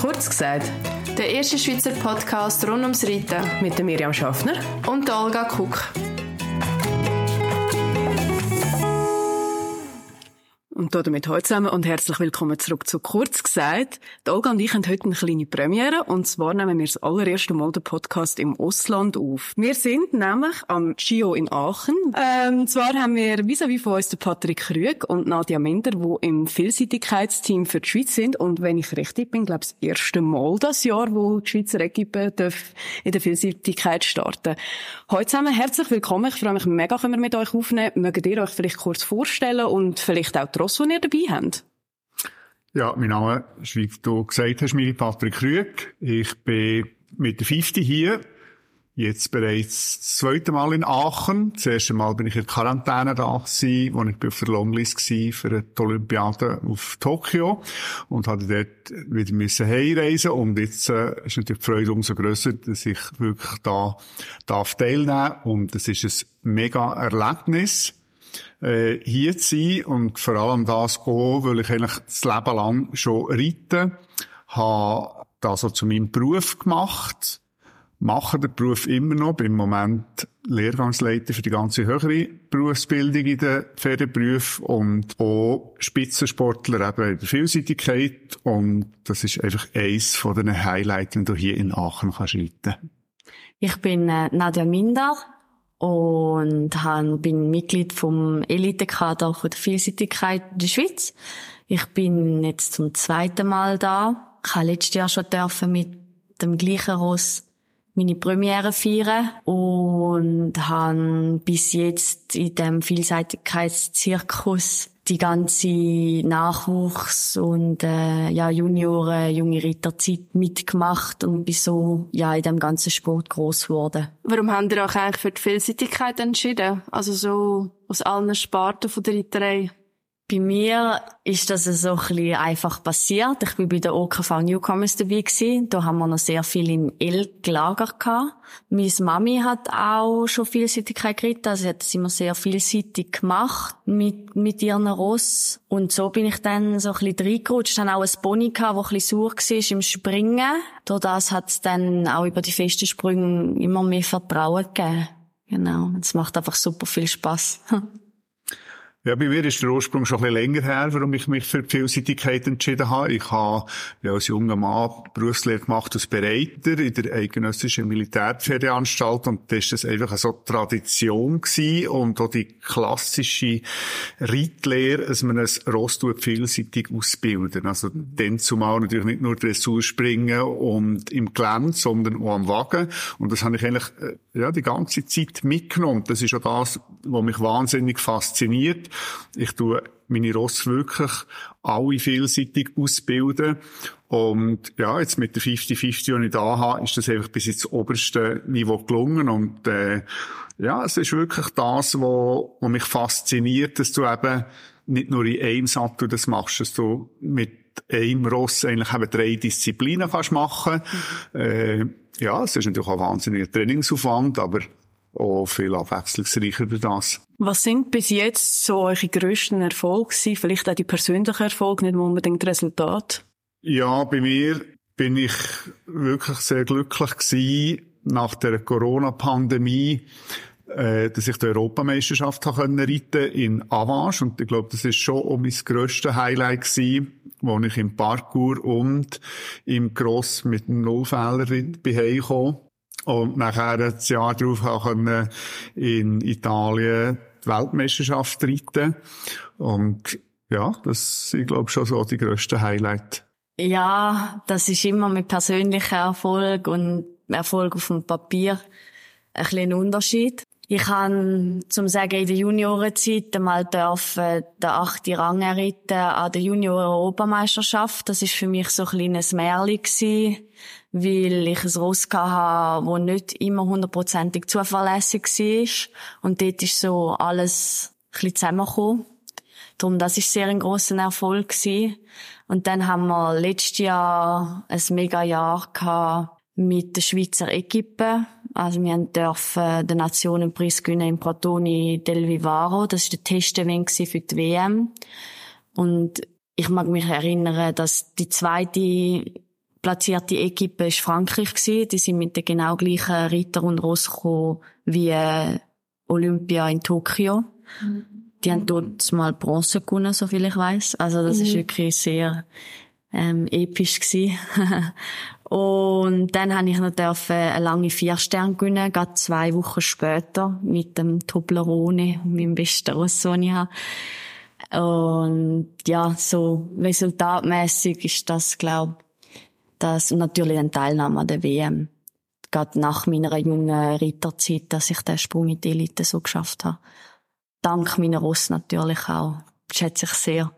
Kurz gesagt, der erste Schweizer Podcast rund ums Reiten mit der Miriam Schaffner und der Olga Kuck. Und damit heute zusammen und herzlich willkommen zurück zu Kurz gesagt. Die Olga und ich haben heute eine kleine Premiere und zwar nehmen wir das allererste Mal den Podcast im Ausland auf. Wir sind nämlich am Gio in Aachen. Ähm, zwar haben wir vis-à-vis von uns den Patrick Krüg und Nadia Minder, die im Vielseitigkeitsteam für die Schweiz sind und wenn ich richtig bin, glaube ich das erste Mal das Jahr, wo die Schweizer Equipe in der Vielseitigkeit starten. Heute zusammen herzlich willkommen. Ich freue mich mega, können wir mit euch aufnehmen. Mögt ihr euch vielleicht kurz vorstellen und vielleicht auch Ross, die ihr dabei habt? Ja, mein Name ist, wie du gesagt hast, Miri Patrick Krüg. Ich bin mit der 50 hier. Jetzt bereits das zweite Mal in Aachen. Das erste Mal bin ich in Quarantäne da gewesen, wo ich auf der Longlist war für die Olympiade auf Tokio und hatte dort wieder müssen heimreisen und jetzt äh, ist natürlich die Freude umso grösser, dass ich wirklich da darf teilnehmen und es ist ein mega Erlebnis äh, hier zu sein und vor allem das auch, weil ich eigentlich das Leben lang schon reite, habe das so zu meinem Beruf gemacht, mache den Beruf immer noch, bin im Moment Lehrgangsleiter für die ganze höhere Berufsbildung in den Ferienberufen und auch Spitzensportler eben in der Vielseitigkeit. Und das ist einfach eins von den Highlights, wenn du hier in Aachen kannst reiten. Ich bin äh, Nadja Minder, und bin Mitglied vom Elitekader der Vielseitigkeit in der Schweiz. Ich bin jetzt zum zweiten Mal da. Ich habe letztes Jahr schon dürfen mit dem gleichen Ross meine Premiere feiern und habe bis jetzt in dem Vielseitigkeitszirkus die ganze Nachwuchs und äh, ja Junioren, junge Ritterzeit mitgemacht und bin so ja in dem ganzen Sport groß geworden. Warum haben ihr euch eigentlich für die Vielseitigkeit entschieden? Also so aus allen Sparten von der Ritterei? Bei mir ist das so ein bisschen einfach passiert. Ich war bei der OKV Newcomers dabei gewesen. Da haben wir noch sehr viel im Elk-Lager gehabt. Meine Mami hat auch schon Vielseitigkeit geritten. Also sie hat es immer sehr vielseitig gemacht mit, mit ihren Ross. Und so bin ich dann so ein bisschen reingerutscht. Ich auch ein Pony gehabt, das ein bisschen sauer war im Springen. Durch das hat es dann auch über die festen Sprünge immer mehr Vertrauen gegeben. Genau. Es macht einfach super viel Spass. Ja, bei mir ist der Ursprung schon ein bisschen länger her, warum ich mich für die Vielseitigkeit entschieden habe. Ich habe ja, als junger Mann Berufslehre gemacht als Bereiter in der eidgenössischen Militärferienanstalt und das war einfach so Tradition gewesen und auch die klassische Reitlehre, dass man ein Ross vielseitig ausbilden. Also dann zumal natürlich nicht nur Dressur springen und im Gelände, sondern auch am Wagen. Und das habe ich eigentlich äh, ja, die ganze Zeit mitgenommen. Das ist auch das, was mich wahnsinnig fasziniert. Ich tue meine Ross wirklich alle vielseitig ausbilden. Und ja, jetzt mit der 50-50, die ich da habe, ist das einfach bis ins oberste Niveau gelungen. Und äh, ja, es ist wirklich das, was, mich fasziniert, dass du eben nicht nur in einem Sattel das machst, dass du mit einem Ross eigentlich eben drei Disziplinen kannst machen. Mhm. Äh, ja, es ist natürlich auch ein wahnsinniger Trainingsaufwand, aber auch viel abwechslungsreicher durch das. Was sind bis jetzt so eure grössten Erfolge? Vielleicht auch die persönlichen Erfolge, nicht unbedingt Resultat? Ja, bei mir bin ich wirklich sehr glücklich gewesen nach der Corona-Pandemie, äh, dass ich die Europameisterschaft reiten konnte in Avanche. Und ich glaube, das ist schon auch mein grösstes Highlight gewesen, wo ich im Parkour und im Cross mit einem Nullfehler bin heimgekommen. Und nachher das Jahr darauf auch in Italien die Weltmeisterschaft reiten. Und ja, das sind, glaube ich, schon so die grössten Highlights. Ja, das ist immer mit persönlicher Erfolg und Erfolg auf dem Papier ein bisschen Unterschied. Ich habe, zum sagen, in der Juniorenzeit einmal dürfen den achten Rang erritten an der Junioren-Europameisterschaft. Das ist für mich so ein kleines Märchen gewesen, weil ich ein Ross hatte, das nicht immer hundertprozentig zuverlässig war. Und dort ist so alles ein bisschen zusammengekommen. Darum, das ist sehr ein grosser Erfolg gewesen. Und dann haben wir letztes Jahr ein mega Jahr mit der Schweizer Equipe also wir dürfen den Nationenpreis gewinnen im Pratoni del Vivaro. Das war der Testevent für die WM. Und ich mag mich erinnern, dass die zweite platzierte Equipe ist Frankreich gewesen. Die sind mit den genau gleichen Ritter und Ross gekommen wie äh, Olympia in Tokio. Mhm. Die haben dort mal Bronze gewonnen, so viel ich weiß. Also das mhm. ist wirklich sehr ähm, episch gewesen. und dann habe ich noch dürfen eine lange Vierstern gewinnen, gerade zwei Wochen später mit dem Toblerone, meinem besten Ross, den ich habe. Und ja, so resultatmäßig ist das, glaube das und natürlich eine Teilnahme an der WM. Gerade nach meiner jungen Ritterzeit, dass ich den Sprung in die Elite so geschafft habe. Dank meiner Ross natürlich auch. Schätze ich sehr.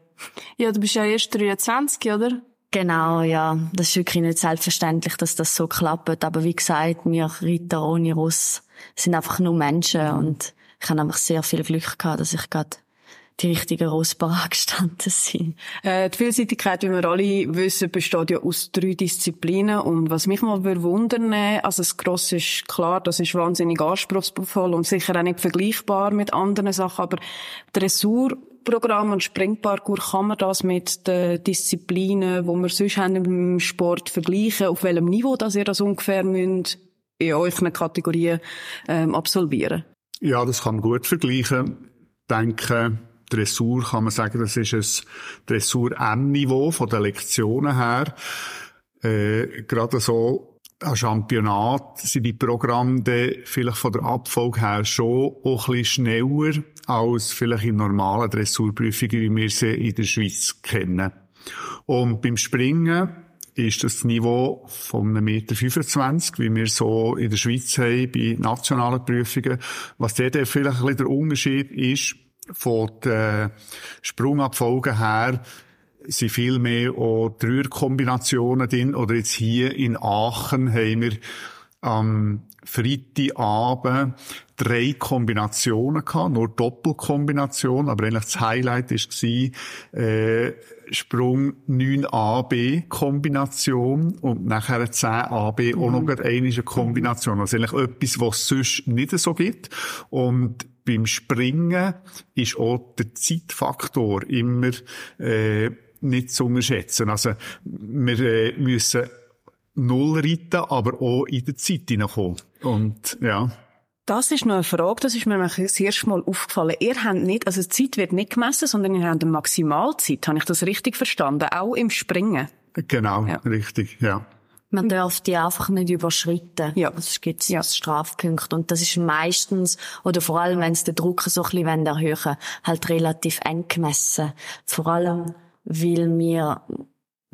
Ja, du bist ja erst 23, oder? Genau, ja. Das ist wirklich nicht selbstverständlich, dass das so klappt. Aber wie gesagt, wir Ritter ohne Ross sind einfach nur Menschen und ich habe einfach sehr viel Glück gehabt, dass ich gerade die richtigen Rossbar gestanden sind. Äh, die Vielseitigkeit, wie wir alle wissen, besteht ja aus drei Disziplinen. Und was mich mal wundern also das Cross ist klar, das ist wahnsinnig anspruchsvoll und sicher auch nicht vergleichbar mit anderen Sachen, aber Dressurprogramm und Springparkour, kann man das mit den Disziplinen, wo wir sonst haben im Sport vergleichen? Auf welchem Niveau, dass ihr das ungefähr müsst in euren Kategorien ähm, absolvieren? Ja, das kann man gut vergleichen. Ich denke, Dressur kann man sagen, das ist ein Dressur-M-Niveau von den Lektionen her. Äh, gerade so ein Championat sind die Programme vielleicht von der Abfolge her schon auch ein bisschen schneller als vielleicht in normalen Dressurprüfungen, wie wir sie in der Schweiz kennen. Und beim Springen ist das Niveau von 1,25 Meter, wie wir so in der Schweiz haben, bei nationalen Prüfungen. Was der vielleicht ein bisschen der Unterschied ist, von den Sprungabfolgen her sind viel mehr auch Dreierkombinationen drin. Oder jetzt hier in Aachen haben wir am Freitagabend drei Kombinationen gehabt, nur Doppelkombinationen, aber eigentlich das Highlight war, äh, Sprung 9AB Kombination und nachher 10AB mhm. auch noch mhm. eine Kombination. Also eigentlich etwas, was es sonst nicht so gibt. Und beim Springen ist auch der Zeitfaktor immer äh, nicht zu unterschätzen. Also wir äh, müssen null reiten, aber auch in der Zeit hineinkommen. Und ja. Das ist noch eine Frage, das ist mir das erste Mal aufgefallen. Ihr habt nicht, also die Zeit wird nicht gemessen, sondern ihr habt eine Maximalzeit. Habe ich das richtig verstanden? Auch im Springen? Genau, ja. richtig, ja. Man darf die einfach nicht überschreiten. Ja. Es gibt ja. Strafpunkte. Und das ist meistens, oder vor allem, wenn es den Druck so ein bisschen erhöhen halt relativ eng gemessen. Vor allem, weil wir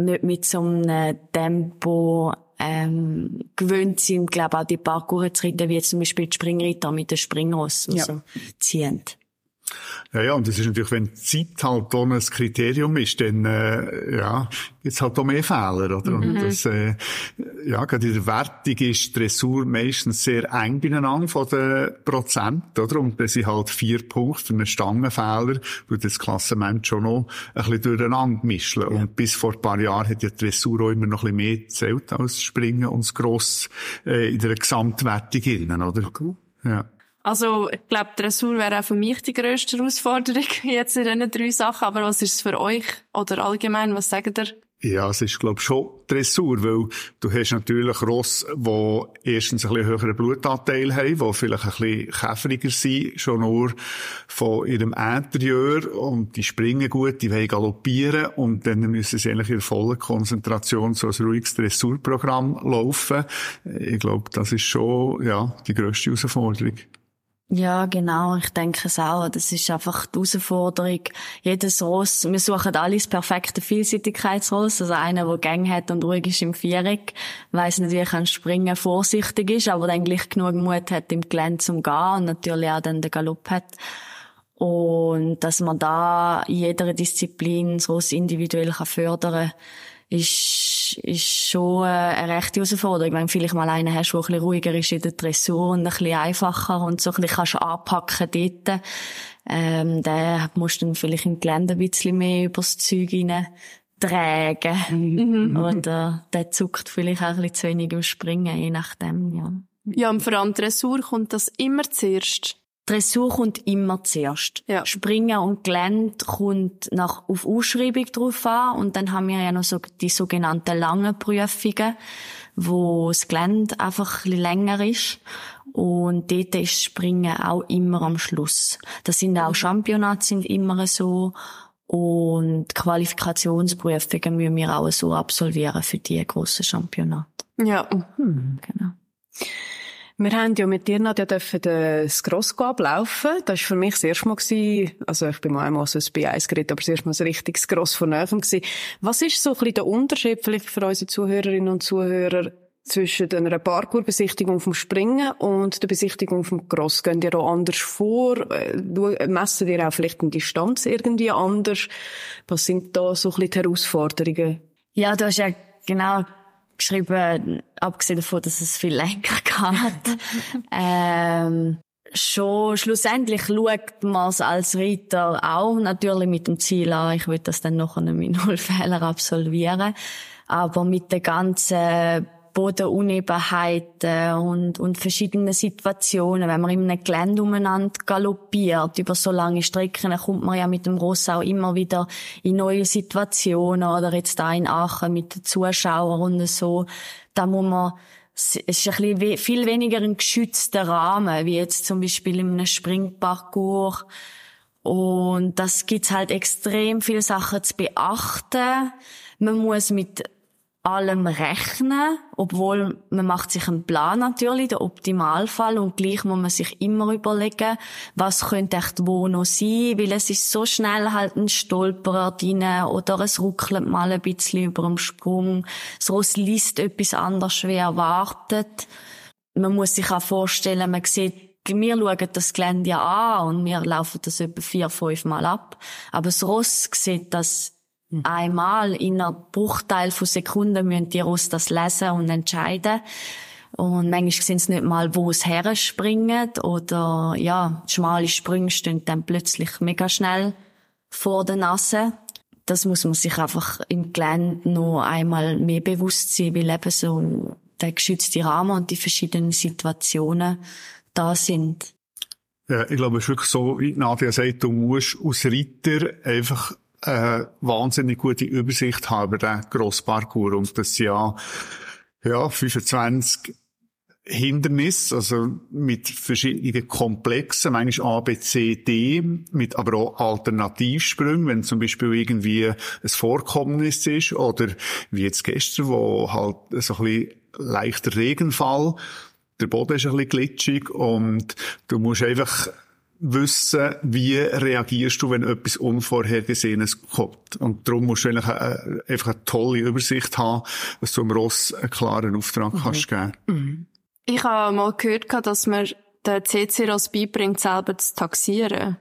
nicht mit so einem Tempo ähm, gewöhnt sind, glaube auch die Parcours zu reiten, wie zum Beispiel die Springritter mit den Springross ja. so ziehen. Ja, ja, und das ist natürlich, wenn Zeit halt auch ein Kriterium ist, dann, äh, ja, gibt's halt auch mehr Fehler, oder? Mhm. Und das, äh, ja, gerade in der Wertung ist Dressur meistens sehr eng beieinander von den Prozent, oder? Und das sind halt vier Punkte für einen Stangenfehler, wo das Klassement schon noch ein bisschen durcheinander mischen. Ja. Und bis vor ein paar Jahren hat ja Dressur auch immer noch ein bisschen mehr zählt als Springen und das Gross, äh, in der Gesamtwertung innen, oder? Cool. Ja. Also, ich glaube, Dressur wäre auch für mich die grösste Herausforderung jetzt in diesen drei Sachen. Aber was ist es für euch oder allgemein? Was sagt ihr? Ja, es ist, glaube ich, schon Dressur, weil du hast natürlich Ross, die erstens ein bisschen höheren Blutanteil haben, die vielleicht ein bisschen käferiger sind, schon nur von ihrem Interieur und die springen gut, die wollen galoppieren und dann müssen sie eigentlich in voller Konzentration so ein ruhiges Dressurprogramm laufen. Ich glaube, das ist schon, ja, die grösste Herausforderung. Ja, genau. Ich denke es auch. Das ist einfach die Herausforderung. Jedes Ross, wir suchen alle das perfekte Vielseitigkeitsross. Also einer, der Gang hat und ruhig ist im Viereck, weiss nicht, wie er kann springen, vorsichtig ist, aber dann gleich genug Mut hat, im Gelände zum Gehen und natürlich auch dann den Galopp hat. Und dass man da in jeder Disziplin das Ross individuell fördern kann, ist, ist schon eine rechte Herausforderung. Wenn du vielleicht mal einen hast, der ein bisschen ruhiger ist in der Dressur und ein bisschen einfacher und so ein bisschen kannst anpacken dort, ähm, den musst du dann vielleicht im Gelände ein bisschen mehr übers Zeug rein tragen. Mhm. Oder der zuckt vielleicht auch ein bisschen zu wenig im Springen, je nachdem, ja. Ja, und vor allem Dressur kommt das immer zuerst. Dressur kommt immer zuerst. Ja. Springen und Gelände kommt nach, auf Ausschreibung drauf an. Und dann haben wir ja noch so die sogenannten langen Prüfungen, wo das Gelände einfach ein bisschen länger ist. Und dort ist Springen auch immer am Schluss. Das sind auch Championate sind immer so. Und Qualifikationsprüfungen müssen wir auch so absolvieren für die grossen Championate. Ja. Genau. Wir haben ja mit dir, Nadja, dürfen das Grossgo ablaufen. Das war für mich das erste Mal, gewesen, also ich bin mal einmal so ein B1 geredet, aber das erste Mal ein richtiges Gross von Nerven. Was ist so ein bisschen der Unterschied vielleicht für unsere Zuhörerinnen und Zuhörer zwischen einer Parkour-Besichtigung vom Springen und der Besichtigung vom Cross? Gehen dir auch anders vor? Äh, Messen dir auch vielleicht eine Distanz irgendwie anders? Was sind da so ein bisschen die Herausforderungen? Ja, du hast ja genau geschrieben, abgesehen davon, dass es viel länger geht. ähm, schon schlussendlich schaut man es als Reiter auch natürlich mit dem Ziel an, ich will das dann noch mit null Fehler absolvieren. Aber mit der ganzen Bodenunebenheiten und, und verschiedenen Situationen, wenn man in einem Gelände umeinander galoppiert, über so lange Strecken, dann kommt man ja mit dem Ross auch immer wieder in neue Situationen oder jetzt da in Aachen mit den Zuschauern und so. Da muss man es ist ein bisschen viel weniger ein geschützter Rahmen, wie jetzt zum Beispiel in einem Springparcours. Und das gibt's halt extrem viele Sachen zu beachten. Man muss mit allem rechnen, obwohl man macht sich einen Plan natürlich, der Optimalfall, und gleich muss man sich immer überlegen, was könnte echt wo noch sein, weil es ist so schnell halt ein Stolperer drin oder es ruckelt mal ein bisschen über dem Sprung, das Ross liest etwas anders wie erwartet. Man muss sich auch vorstellen, man sieht wir schauen das Gelände ja an und wir laufen das etwa vier, fünf Mal ab. Aber das Ross sieht das einmal in einer Bruchteil von Sekunden müssen die Ross das lesen und entscheiden. Und manchmal sehen sie nicht mal, wo es herspringt oder, ja, schmale Sprünge stehen dann plötzlich mega schnell vor der Nase. Das muss man sich einfach im Gelände noch einmal mehr bewusst sein, weil eben so der geschützte Rahmen und die verschiedenen Situationen da sind. Ja, ich glaube, es ist wirklich so, wie Nadia sagt, du musst als Reiter einfach eine wahnsinnig gute Übersicht haben über den Grossparcours. Und das sind ja, ja, 25 Hindernisse, also mit verschiedenen Komplexen, manchmal A, B, C, D, mit aber auch Alternativsprüngen, wenn zum Beispiel irgendwie ein Vorkommnis ist, oder wie jetzt gestern, wo halt so ein bisschen leichter Regenfall, der Boden ist ein bisschen glitschig und du musst einfach wissen, wie reagierst du, wenn etwas Unvorhergesehenes kommt. Und darum musst du eigentlich eine, einfach eine tolle Übersicht haben, dass du dem Ross einen klaren Auftrag kannst geben. Ich habe mal gehört, dass man den CC-Ross beibringt, selber zu taxieren.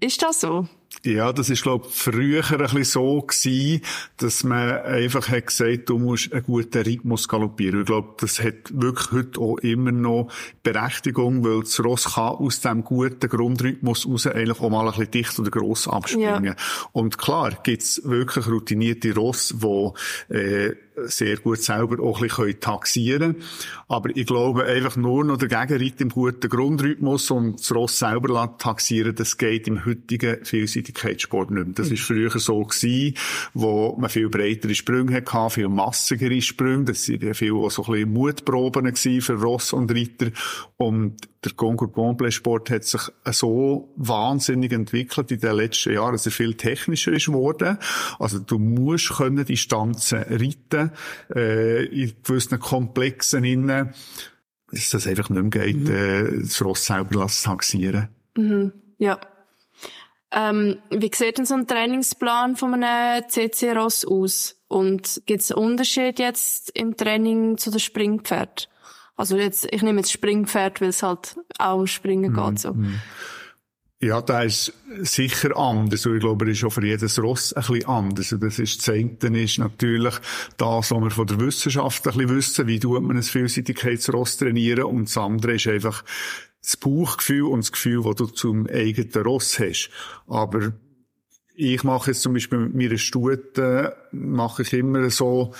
Ist das so? Ja, das ist, glaube ich, früher ein bisschen so gewesen, dass man einfach hat gesagt, du musst einen guten Rhythmus galoppieren. Ich glaube, das hat wirklich heute auch immer noch Berechtigung, weil das Ross kann aus diesem guten Grundrhythmus raus eigentlich auch mal ein bisschen dicht oder gross abspringen. Ja. Und klar, gibt's wirklich routinierte Ross, die äh, sehr gut selber auch ein bisschen taxieren können. Aber ich glaube, einfach nur noch der Gegenreiter im guten Grundrhythmus und das Ross selber taxieren, das geht im heutigen Vielseitigkeitssport nicht mehr. Das ist früher so gewesen, wo man viel breitere Sprünge hatte, viel massigere Sprünge. Das waren ja viel auch so ein bisschen Mutproben für Ross und Reiter. Und der Concours Complet Sport hat sich so wahnsinnig entwickelt in den letzten Jahren, dass er viel technischer ist geworden. Also du musst können Distanzen reiten, äh, in gewissen Komplexen innen, dass das einfach nicht mehr geht, äh, das Ross selber lassen taxieren. Ja. Ähm, wie sieht denn so ein Trainingsplan von einem CC-Ross aus? Und gibt es einen Unterschied jetzt im Training zu den Springpferd? Also jetzt, ich nehme jetzt Springpferd, weil es halt auch springen geht, so. Ja, da ist sicher anders. Und ich glaube, er ist auch für jedes Ross ein bisschen anders. Und das ist, das eine ist natürlich das, was wir von der Wissenschaft ein bisschen wissen, wie tut man ein Vielseitigkeitsross trainieren. Und das andere ist einfach das Bauchgefühl und das Gefühl, das du zum eigenen Ross hast. Aber ich mache jetzt zum Beispiel mit meiner Stute, mache ich immer so,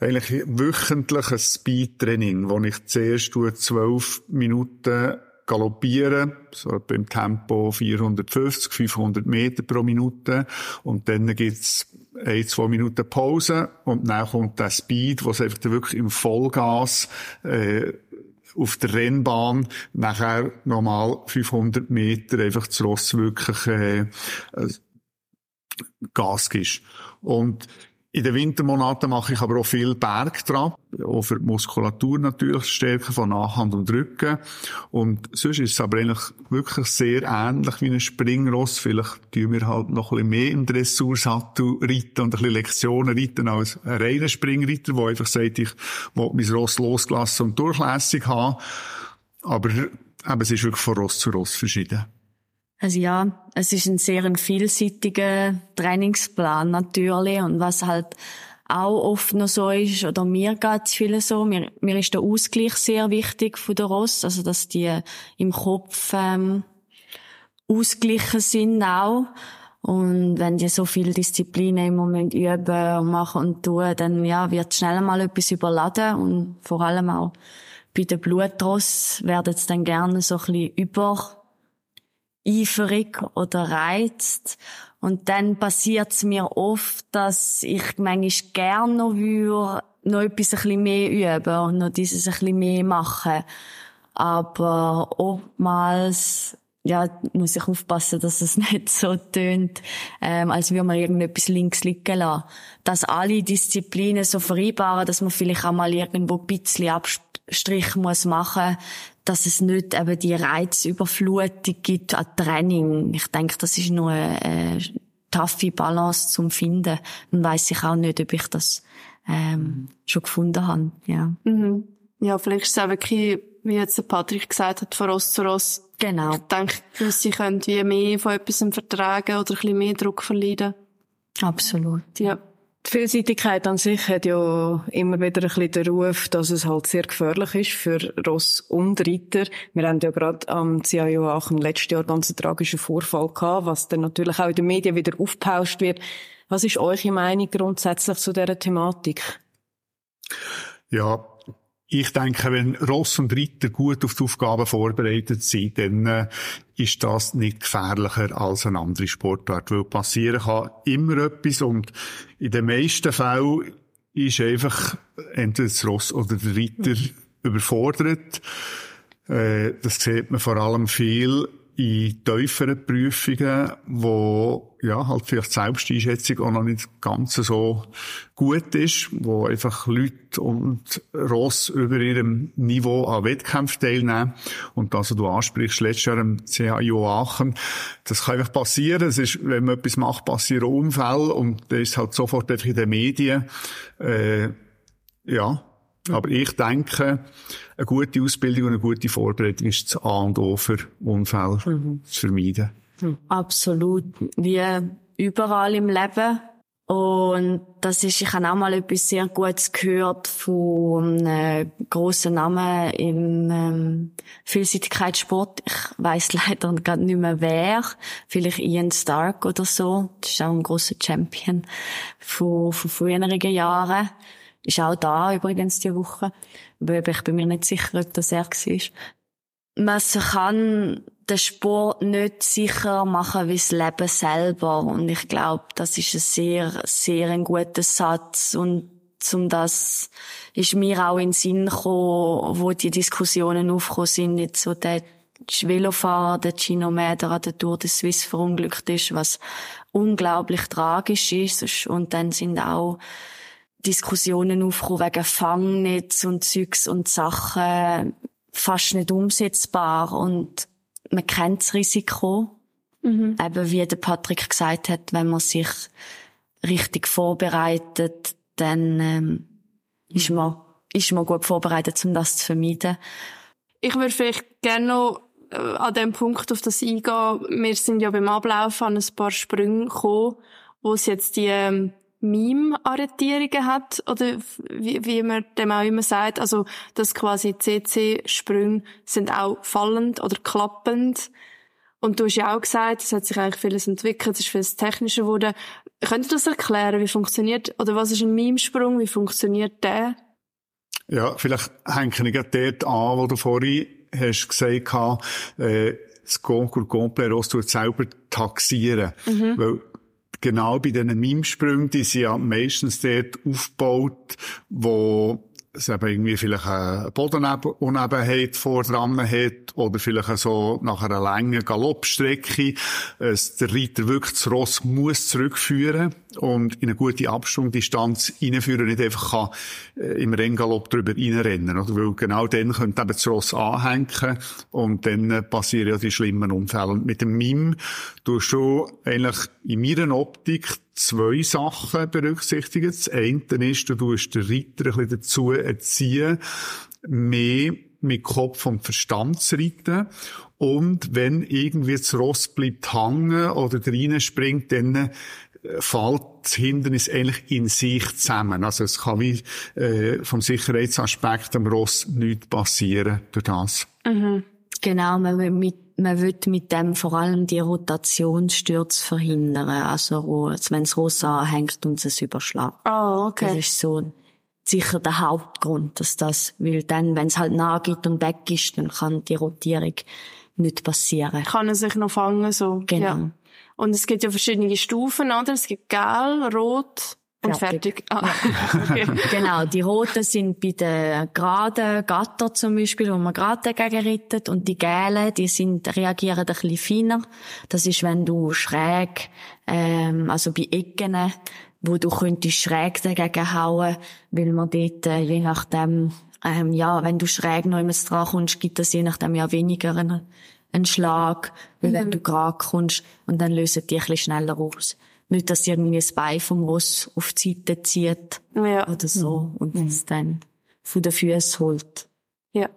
eigentlich wöchentlich ein Speedtraining, wo ich zuerst zwölf Minuten galoppieren, so beim Tempo 450, 500 Meter pro Minute. Und dann gibt's ein, zwei Minuten Pause und dann kommt der Speed, wo es einfach wirklich im Vollgas äh, auf der Rennbahn nachher nochmal 500 Meter einfach das Ross wirklich äh, Gas gibst. Und in den Wintermonaten mache ich aber auch viel Bergtrab, auch für die Muskulatur natürlich, Stärken von Nachhand und Rücken. Und sonst ist es aber eigentlich wirklich sehr ähnlich wie ein Springross. Vielleicht tun wir halt noch ein bisschen mehr im Dressursattel reiten und ein bisschen Lektionen reiten als ein reiner Springreiter, der einfach sagt, ich will mein Ross losgelassen und durchlässig haben. Aber eben, es ist wirklich von Ross zu Ross verschieden. Also ja, es ist ein sehr vielseitiger Trainingsplan natürlich und was halt auch oft noch so ist, oder mir geht's viele so, mir, mir ist der Ausgleich sehr wichtig von der Ross, also dass die im Kopf ähm, ausgleichen sind auch. Und wenn die so viel Disziplin immer müssen üben und machen und tun, dann ja, wird schnell mal etwas überladen und vor allem auch bei den Blutross werden es dann gerne so ein bisschen über eiferig oder reizt. Und dann passiert es mir oft, dass ich manchmal gerne noch würde, noch etwas ein bisschen mehr üben und noch dieses ein bisschen mehr machen. Aber oftmals, ja, muss ich aufpassen, dass es nicht so tönt, ähm, als würde man irgendetwas links liegen lassen. Dass alle Disziplinen so vereinbaren, dass man vielleicht auch mal irgendwo ein bisschen Abstrich muss dass es nicht eben die Reizüberflutung gibt an Training. Ich denke, das ist nur eine, eine taffe Balance zum Finden. Dann weiß ich auch nicht, ob ich das ähm, schon gefunden habe. Ja. Mhm. Ja, vielleicht ist es auch wirklich, wie jetzt der Patrick gesagt hat, von Ross zu Ross. Genau. Ich denke, sie können wie mehr von etwas vertragen oder ein bisschen mehr Druck verleiden. Absolut. Ja. Die Vielseitigkeit an sich hat ja immer wieder ein bisschen den Ruf, dass es halt sehr gefährlich ist für Ross und Reiter. Wir haben ja gerade am CIO Aachen letztes Jahr ganz einen tragischen Vorfall gehabt, was dann natürlich auch in den Medien wieder aufgepauscht wird. Was ist eure Meinung grundsätzlich zu dieser Thematik? Ja, ich denke, wenn Ross und Ritter gut auf die Aufgaben vorbereitet sind, dann äh, ist das nicht gefährlicher als eine andere Sportart. Weil passieren kann immer etwas und in den meisten Fällen ist einfach entweder das Ross oder der Ritter überfordert. Äh, das sieht man vor allem viel in tieferen Prüfungen, wo ja halt vielleicht Selbsteinschätzung auch noch nicht ganz so gut ist, wo einfach Leute und Ross über ihrem Niveau an Wettkämpfen teilnehmen. Und das, was du ansprichst, letztes Jahr im CHIO Aachen, das kann einfach passieren. Es ist, wenn man etwas macht, passieren Unfälle und das ist halt sofort einfach in den Medien. Äh, ja, aber ich denke, eine gute Ausbildung und eine gute Vorbereitung ist das A und O für Unfälle mhm. zu vermeiden. Absolut. Wie überall im Leben. Und das ist, ich habe auch mal etwas sehr Gutes gehört von einem grossen Namen im ähm, Vielseitigkeitssport. Ich weiss leider gerade nicht mehr wer. Vielleicht Ian Stark oder so. Das ist auch ein grosser Champion von, von früheren Jahren. Ist auch da übrigens die Woche. Aber ich bin mir nicht sicher, ob das er war. Man kann den Sport nicht sicherer machen wie das Leben selber. Und ich glaube, das ist ein sehr, sehr ein guter Satz. Und zum das ist mir auch in den Sinn gekommen, wo die Diskussionen aufgekommen sind, jetzt so der Velofahrer, der Gino Mäder an der Tour de Suisse verunglückt ist, was unglaublich tragisch ist. Und dann sind auch Diskussionen aufgekommen wegen Fangnetz und Zeugs und Sachen fast nicht umsetzbar und man kennt das Risiko. Mhm. Eben wie der Patrick gesagt hat, wenn man sich richtig vorbereitet, dann ähm, ist, man, ist man gut vorbereitet, um das zu vermeiden. Ich würde vielleicht gerne noch äh, an dem Punkt auf das eingehen. Wir sind ja beim Ablauf an ein paar Sprünge gekommen, wo es jetzt die ähm, Meme-Arretierungen hat, oder wie, wie man dem auch immer sagt, also, dass quasi CC-Sprünge sind auch fallend oder klappend. Und du hast ja auch gesagt, es hat sich eigentlich vieles entwickelt, es ist vieles technischer geworden. Könnt ihr das erklären? Wie funktioniert, oder was ist ein Meme-Sprung? Wie funktioniert der? Ja, vielleicht hänge ich gerade dort an, wo du vorhin hast du gesagt, äh, das Concours Complet Ross tut selber taxieren. Mhm. Weil genau bei diesen Mimsprüngen, die sind ja meistens dort aufgebaut, wo es eben irgendwie vielleicht eine Bodenunebenheit vor dran hat oder vielleicht so nach einer langen Galoppstrecke es der Reiter wirklich das Ross muss zurückführen und in eine gute Absprungdistanz reinführen, nicht einfach kann, äh, im Renngalopp drüber reinrennen, oder? Weil genau dann könnte eben das Ross anhängen und dann passieren ja die schlimmen Unfälle. Und mit dem MIM tust du eigentlich in meiner Optik zwei Sachen berücksichtigen. Das eine ist, du tust den Reiter ein bisschen dazu erziehen, mehr mit Kopf und Verstand zu reiten. Und wenn irgendwie das Ross bleibt hängen oder springt, dann äh, fällt das Hindernis eigentlich in sich zusammen. Also es kann wie äh, vom Sicherheitsaspekt am Ross nichts passieren durch das. Mhm. Genau, man, mit, man will mit dem vor allem die Rotationsstürze verhindern. Also, wenn das Ross anhängt und es überschlägt. Oh, okay. Das ist so sicher der Hauptgrund, dass das, weil dann, wenn es halt nah geht und weg ist, dann kann die Rotierung nicht passieren. Kann er sich noch fangen, so. Genau. Ja. Und es gibt ja verschiedene Stufen, oder? Es gibt gelb, rot, und fertig. Ah. genau, die roten sind bei den geraden Gatter zum Beispiel, wo man gerade dagegen rettet. Und die gelben, die sind, reagieren ein bisschen feiner. Das ist, wenn du schräg, ähm, also bei Ecken, wo du könntest schräg dagegen hauen, weil man dort, äh, je nachdem, ähm, ja, wenn du schräg noch immer dran kommst, gibt das je nachdem ja weniger einen, einen Schlag, wie mhm. wenn du gerade kommst und dann lösen die ein bisschen schneller aus. Nicht, dass irgendwie das Bein vom Ross auf die Seite zieht ja. oder so und mhm. es dann von den Füßen holt. Ja.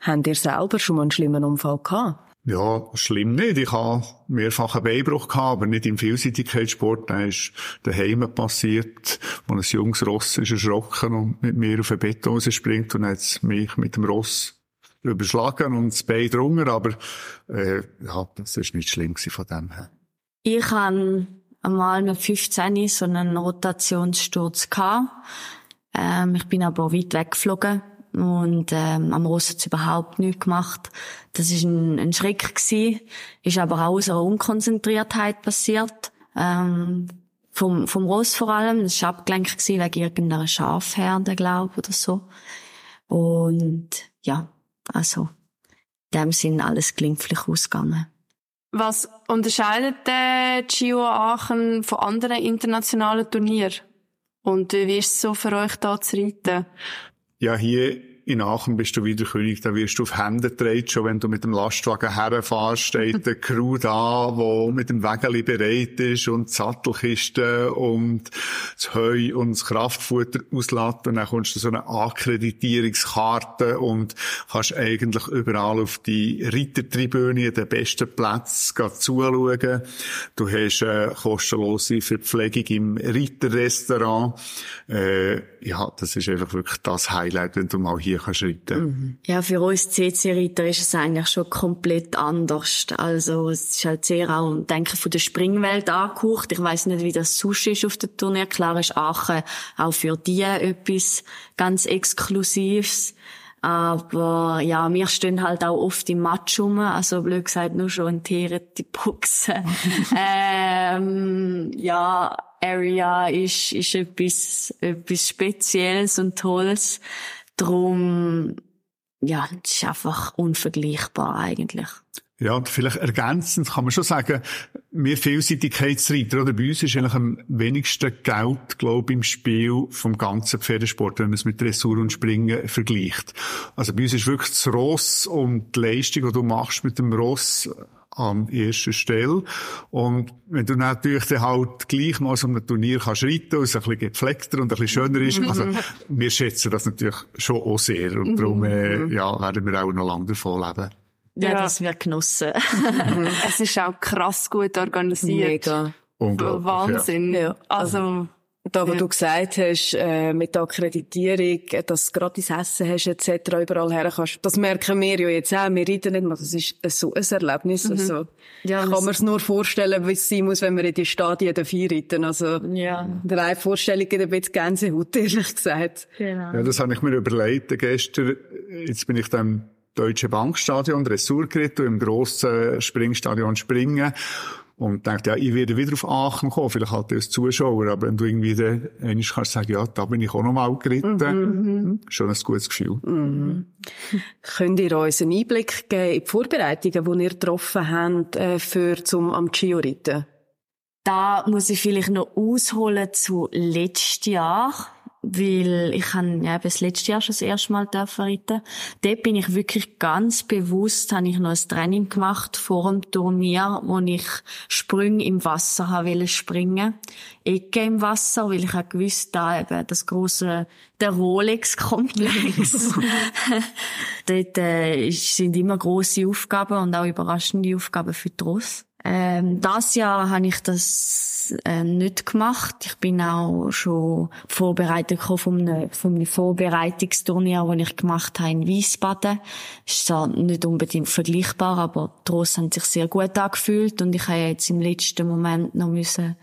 Habt ihr selber schon mal einen schlimmen Unfall gehabt? Ja, schlimm nicht. Ich habe mehrfach einen Beinbruch gehabt, aber nicht im Vielseitigkeitssport. Da ist daheim passiert, wo ein junges Ross ist erschrocken und mit mir auf den Beton springt und hat mich mit dem Ross überschlagen und das Bein drunter, aber äh, ja, das ist nicht schlimm von dem her. Ich habe einmal mit 15 so einen Rotationssturz gehabt. Ähm, ich bin aber weit weggeflogen und ähm, am Ross hat's überhaupt nichts gemacht. Das ist ein, ein Schreck gewesen, ist aber auch aus einer Unkonzentriertheit passiert. Ähm, vom, vom Ross vor allem, das war abgelenkt wegen irgendeiner Schafherde, glaube oder so. Und ja, also in dem Sinn alles glimpflich ausgegangen. Was unterscheidet der Gio Aachen von anderen internationalen Turnieren? Und wie ist es so für euch da zu reiten? Ja, hier in Aachen bist du wieder König, da wirst du auf Hände gedreht, schon wenn du mit dem Lastwagen herfährst, steht der Crew da, wo mit dem Wägeli bereit ist und die Sattelkiste und das Heu und das Kraftfutter ausladen. Und dann kommst du so eine Akkreditierungskarte und kannst eigentlich überall auf die Rittertribüne, den besten Platz, zuschauen. Du hast äh, kostenlose Verpflegung im Ritterrestaurant. Äh, ja, das ist einfach wirklich das Highlight, wenn du mal hier kannst reiten. Mhm. Ja, für uns CC-Reiter ist es eigentlich schon komplett anders. Also, es ist halt sehr auch, denke von der Springwelt angehaucht. Ich weiss nicht, wie das sonst ist auf der Turnier. Klar ist Aachen auch für die etwas ganz Exklusives. Aber ja, wir stehen halt auch oft im Match rum, also blöd gesagt nur schon in die Boxen. ähm, ja, Area ist, ist etwas, etwas Spezielles und Tolles. Drum, ja, es ist einfach unvergleichbar eigentlich. Ja, und vielleicht ergänzend kann man schon sagen, wir Vielseitigkeitsreiter, oder bei uns ist eigentlich am wenigsten Geld, glaube ich, im Spiel vom ganzen Pferdesport, wenn man es mit Dressur und Springen vergleicht. Also bei uns ist wirklich das Ross und die Leistung, die du machst mit dem Ross, an erster Stelle. Und wenn du natürlich dann halt gleich mal so einem Turnier kannst reiten, und es ein bisschen gepflegter und ein bisschen schöner ist, also wir schätzen das natürlich schon auch sehr. Und darum, äh, ja, werden wir auch noch lange davon leben. Ja, ja. das wird genossen. es ist auch krass gut organisiert. Mega. Unglaublich, Wahnsinn. Ja. Also, da, wo ja. du gesagt hast, äh, mit der Akkreditierung, dass du gratis Essen hast, etc., überall her kannst, das merken wir ja jetzt auch. Wir reiten nicht mehr. Das ist so ein Erlebnis. Mhm. Also, ja, kann man es nur vorstellen, wie es sein muss, wenn wir in die Stadien dafür reiten. Also, ja. drei Vorstellungen ein bisschen Gänsehaut, ehrlich gesagt. Genau. Ja, das habe ich mir überlegt gestern. Jetzt bin ich dann Deutsche Bankstadion Dressur geritten, im grossen Springstadion springen. Und denkt, ja, ich werde wieder auf Aachen kommen, vielleicht halt als Zuschauer, aber wenn du irgendwie dann einmal kannst sagen, ja, da bin ich auch noch mal geritten, mhm. schon ein gutes Gefühl. Mhm. Könnt ihr uns einen Einblick geben in die Vorbereitungen, die ihr getroffen habt, äh, für zum am Giro ritten? Da muss ich vielleicht noch ausholen zu letztes Jahr weil ich han ja bis letztes Jahr schon das erste Mal reiten. Dort bin ich wirklich ganz bewusst, habe ich noch ein Training gemacht vor dem Turnier, wo ich Sprünge im Wasser habe springen, Ecke im Wasser, weil ich habe gewusst, da eben das große der Rolex-Komplex. Dort äh, sind immer große Aufgaben und auch überraschende Aufgaben für die Ross. Ähm, das Jahr habe ich das äh, nicht gemacht. Ich bin auch schon vorbereitet vom, ne, vom Vorbereitungsturnier, das ich gemacht habe in Wiesbaden. Ist zwar nicht unbedingt vergleichbar, aber Ross haben sich sehr gut angefühlt und ich habe jetzt im letzten Moment noch müssen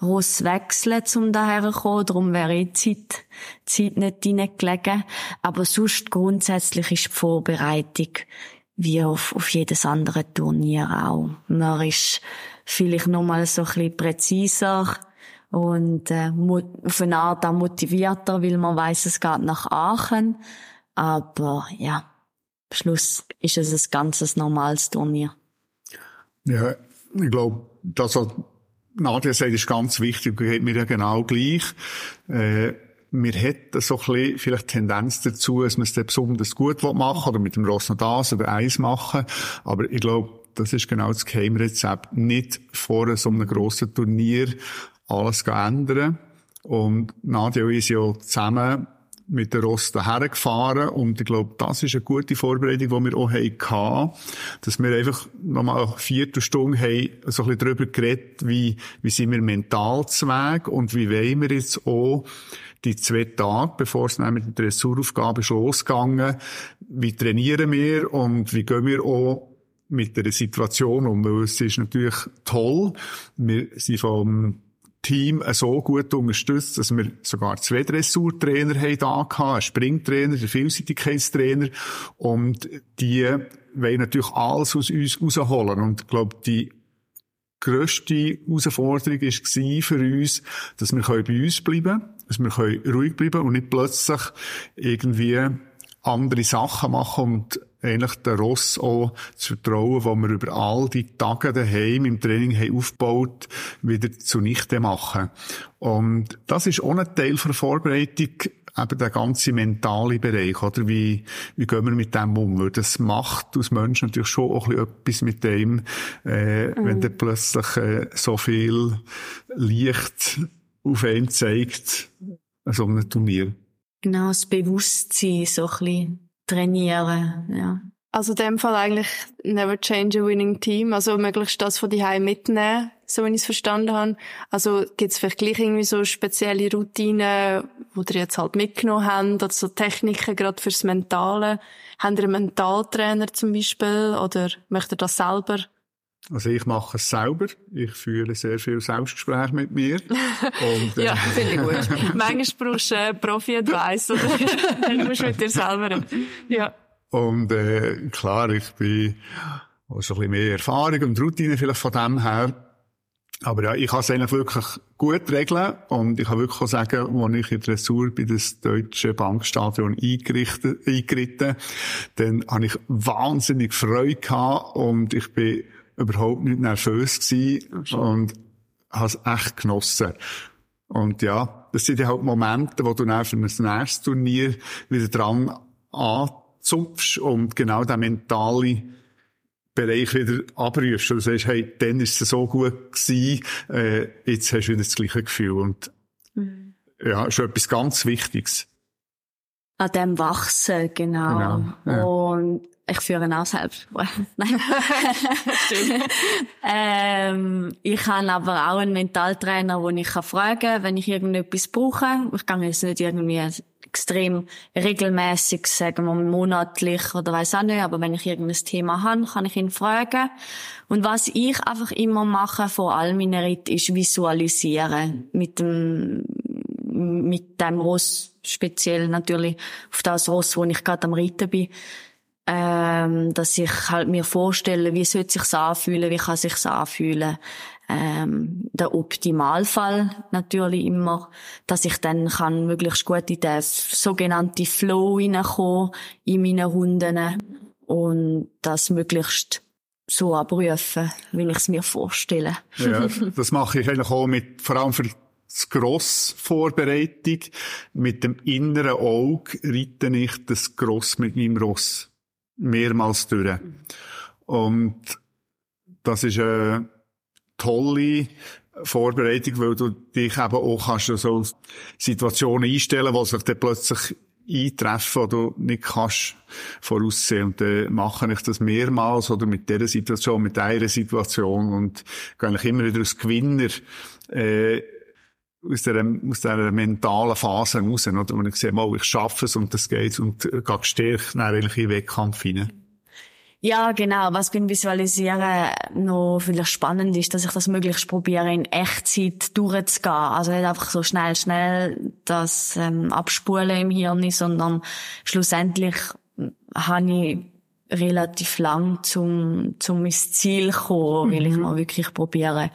Ross wechseln, um daher zu kommen. Darum wäre ich Zeit, Zeit nicht reingelegen. Aber sonst grundsätzlich ist die Vorbereitung wie auf, auf jedes andere Turnier auch. Man ist vielleicht noch mal so ein bisschen präziser und äh, auf eine Art auch motivierter, weil man weiß, es geht nach Aachen. Aber ja, am Schluss ist es ein ganzes normales Turnier. Ja, ich glaube, das, was Nadja sagt, ist ganz wichtig. Geht mir ja genau gleich. Äh, wir hätten so ein bisschen vielleicht Tendenz dazu, dass man es dann besonders gut machen oder mit dem Ross noch das oder eins machen. Aber ich glaube, das ist genau das Geheimrezept. Nicht vor so einem grossen Turnier alles ändern. Und Nadja und ich sind ja zusammen mit der Ross daher gefahren und ich glaube, das ist eine gute Vorbereitung, die wir auch hatten, dass wir einfach nochmal eine Viertelstunde haben so ein bisschen darüber geredet, wie, wie sind wir mental zu Weg und wie wollen wir jetzt auch die zwei Tage, bevor es mit der Dressuraufgabe ist losgegangen, wie trainieren wir und wie gehen wir auch mit der Situation um, es ist natürlich toll. Wir sind vom Team so gut unterstützt, dass wir sogar zwei Dressurtrainer haben da gehabt, einen Springtrainer, einen Vielseitigkeitstrainer und die wollen natürlich alles aus uns rausholen. Und ich glaube, die grösste Herausforderung war für uns, dass wir bei uns bleiben können, dass wir ruhig bleiben können und nicht plötzlich irgendwie andere Sachen machen und eigentlich den Ross auch zu vertrauen, wo wir über all die Tage daheim im Training haben aufgebaut, wieder zunichte machen. Und das ist auch ein Teil der Vorbereitung, eben der ganze mentale Bereich, oder? Wie, wie gehen wir mit dem um? Weil das macht aus Menschen natürlich schon auch etwas mit dem, äh, mhm. wenn der plötzlich äh, so viel Licht auf einen zeigt, an so einem Turnier. Genau, das Bewusstsein so ein bisschen trainieren, ja. Also in dem Fall eigentlich never change a winning team. Also möglichst das von die mitnehmen, so wie ich es verstanden habe. Also gibt es vielleicht gleich irgendwie so spezielle Routinen, die ihr jetzt halt mitgenommen habt, oder so Techniken gerade fürs Mentale. Habt ihr einen Mentaltrainer zum Beispiel oder möchtet ihr das selber? Also ich mache es selber. Ich führe sehr viel Selbstgespräch mit mir. Und, äh, ja, finde ich gut. Manchmal brauchst du äh, Profi-Advice oder dann musst du mit dir selber. Ja. Und äh, klar, ich bin also ein bisschen mehr Erfahrung und Routine vielleicht von dem her. Aber ja, ich kann es eigentlich wirklich gut regeln und ich kann wirklich auch sagen, als ich in der Dressur bei das deutsche Bankstadion eingerichtet, eingeritten, dann habe ich wahnsinnig Freude gehabt und ich bin überhaupt nicht nervös gewesen und habe es echt genossen. Und ja, das sind ja halt Momente, wo du dann für ein nächstes Turnier wieder dran anzupfst und genau den mentalen Bereich wieder abrufst. Du sagst, hey, dann ist es so gut gewesen, äh, jetzt hast du wieder das gleiche Gefühl. Und mhm. ja, ist etwas ganz Wichtiges. An dem Wachsen, genau. genau ja. Und ich führe auch selbst. Nein. ähm, ich habe aber auch einen Mentaltrainer, wo ich fragen kann, wenn ich irgendetwas brauche. Ich kann jetzt nicht irgendwie extrem regelmäßig, sagen wir monatlich oder weiß auch nicht, aber wenn ich irgendein Thema habe, kann ich ihn fragen. Und was ich einfach immer mache, vor allem in Ritt, ist visualisieren. Mit dem, mit dem Ross, speziell natürlich auf das Ross, wo ich gerade am Reiten bin ähm, dass ich halt mir vorstelle, wie sollte sich's anfühlen, wie kann sich's anfühlen. Ähm, der Optimalfall natürlich immer, dass ich dann kann möglichst gut in den sogenannten Flow hineinkommen in meinen Runden und das möglichst so abrufen, wie ich es mir vorstelle. Ja, das mache ich eigentlich auch mit, vor allem für das Grossvorbereitung. Mit dem inneren Auge reite ich das Gross mit meinem Ross mehrmals durch. Und das ist eine tolle Vorbereitung, weil du dich eben auch kannst so Situationen einstellen, wo sich dann plötzlich eintreffen, die du nicht kannst voraussehen. Und dann mache ich das mehrmals oder mit dieser Situation, mit einer Situation und gehe eigentlich immer wieder als Gewinner, äh, aus dieser, aus dieser mentalen Phase raus, oder? Und ich sehe, mal, ich schaffe es und das geht und gehe gestärkt eigentlich in den Wettkampf hinein. Ja, genau. Was beim Visualisieren noch vielleicht spannend ist, dass ich das möglichst probiere, in Echtzeit durchzugehen. Also nicht einfach so schnell, schnell das ähm, abspulen im Hirn, sondern schlussendlich habe ich relativ lang zum, zum ins Ziel kommen, mhm. weil ich mal wirklich probiere,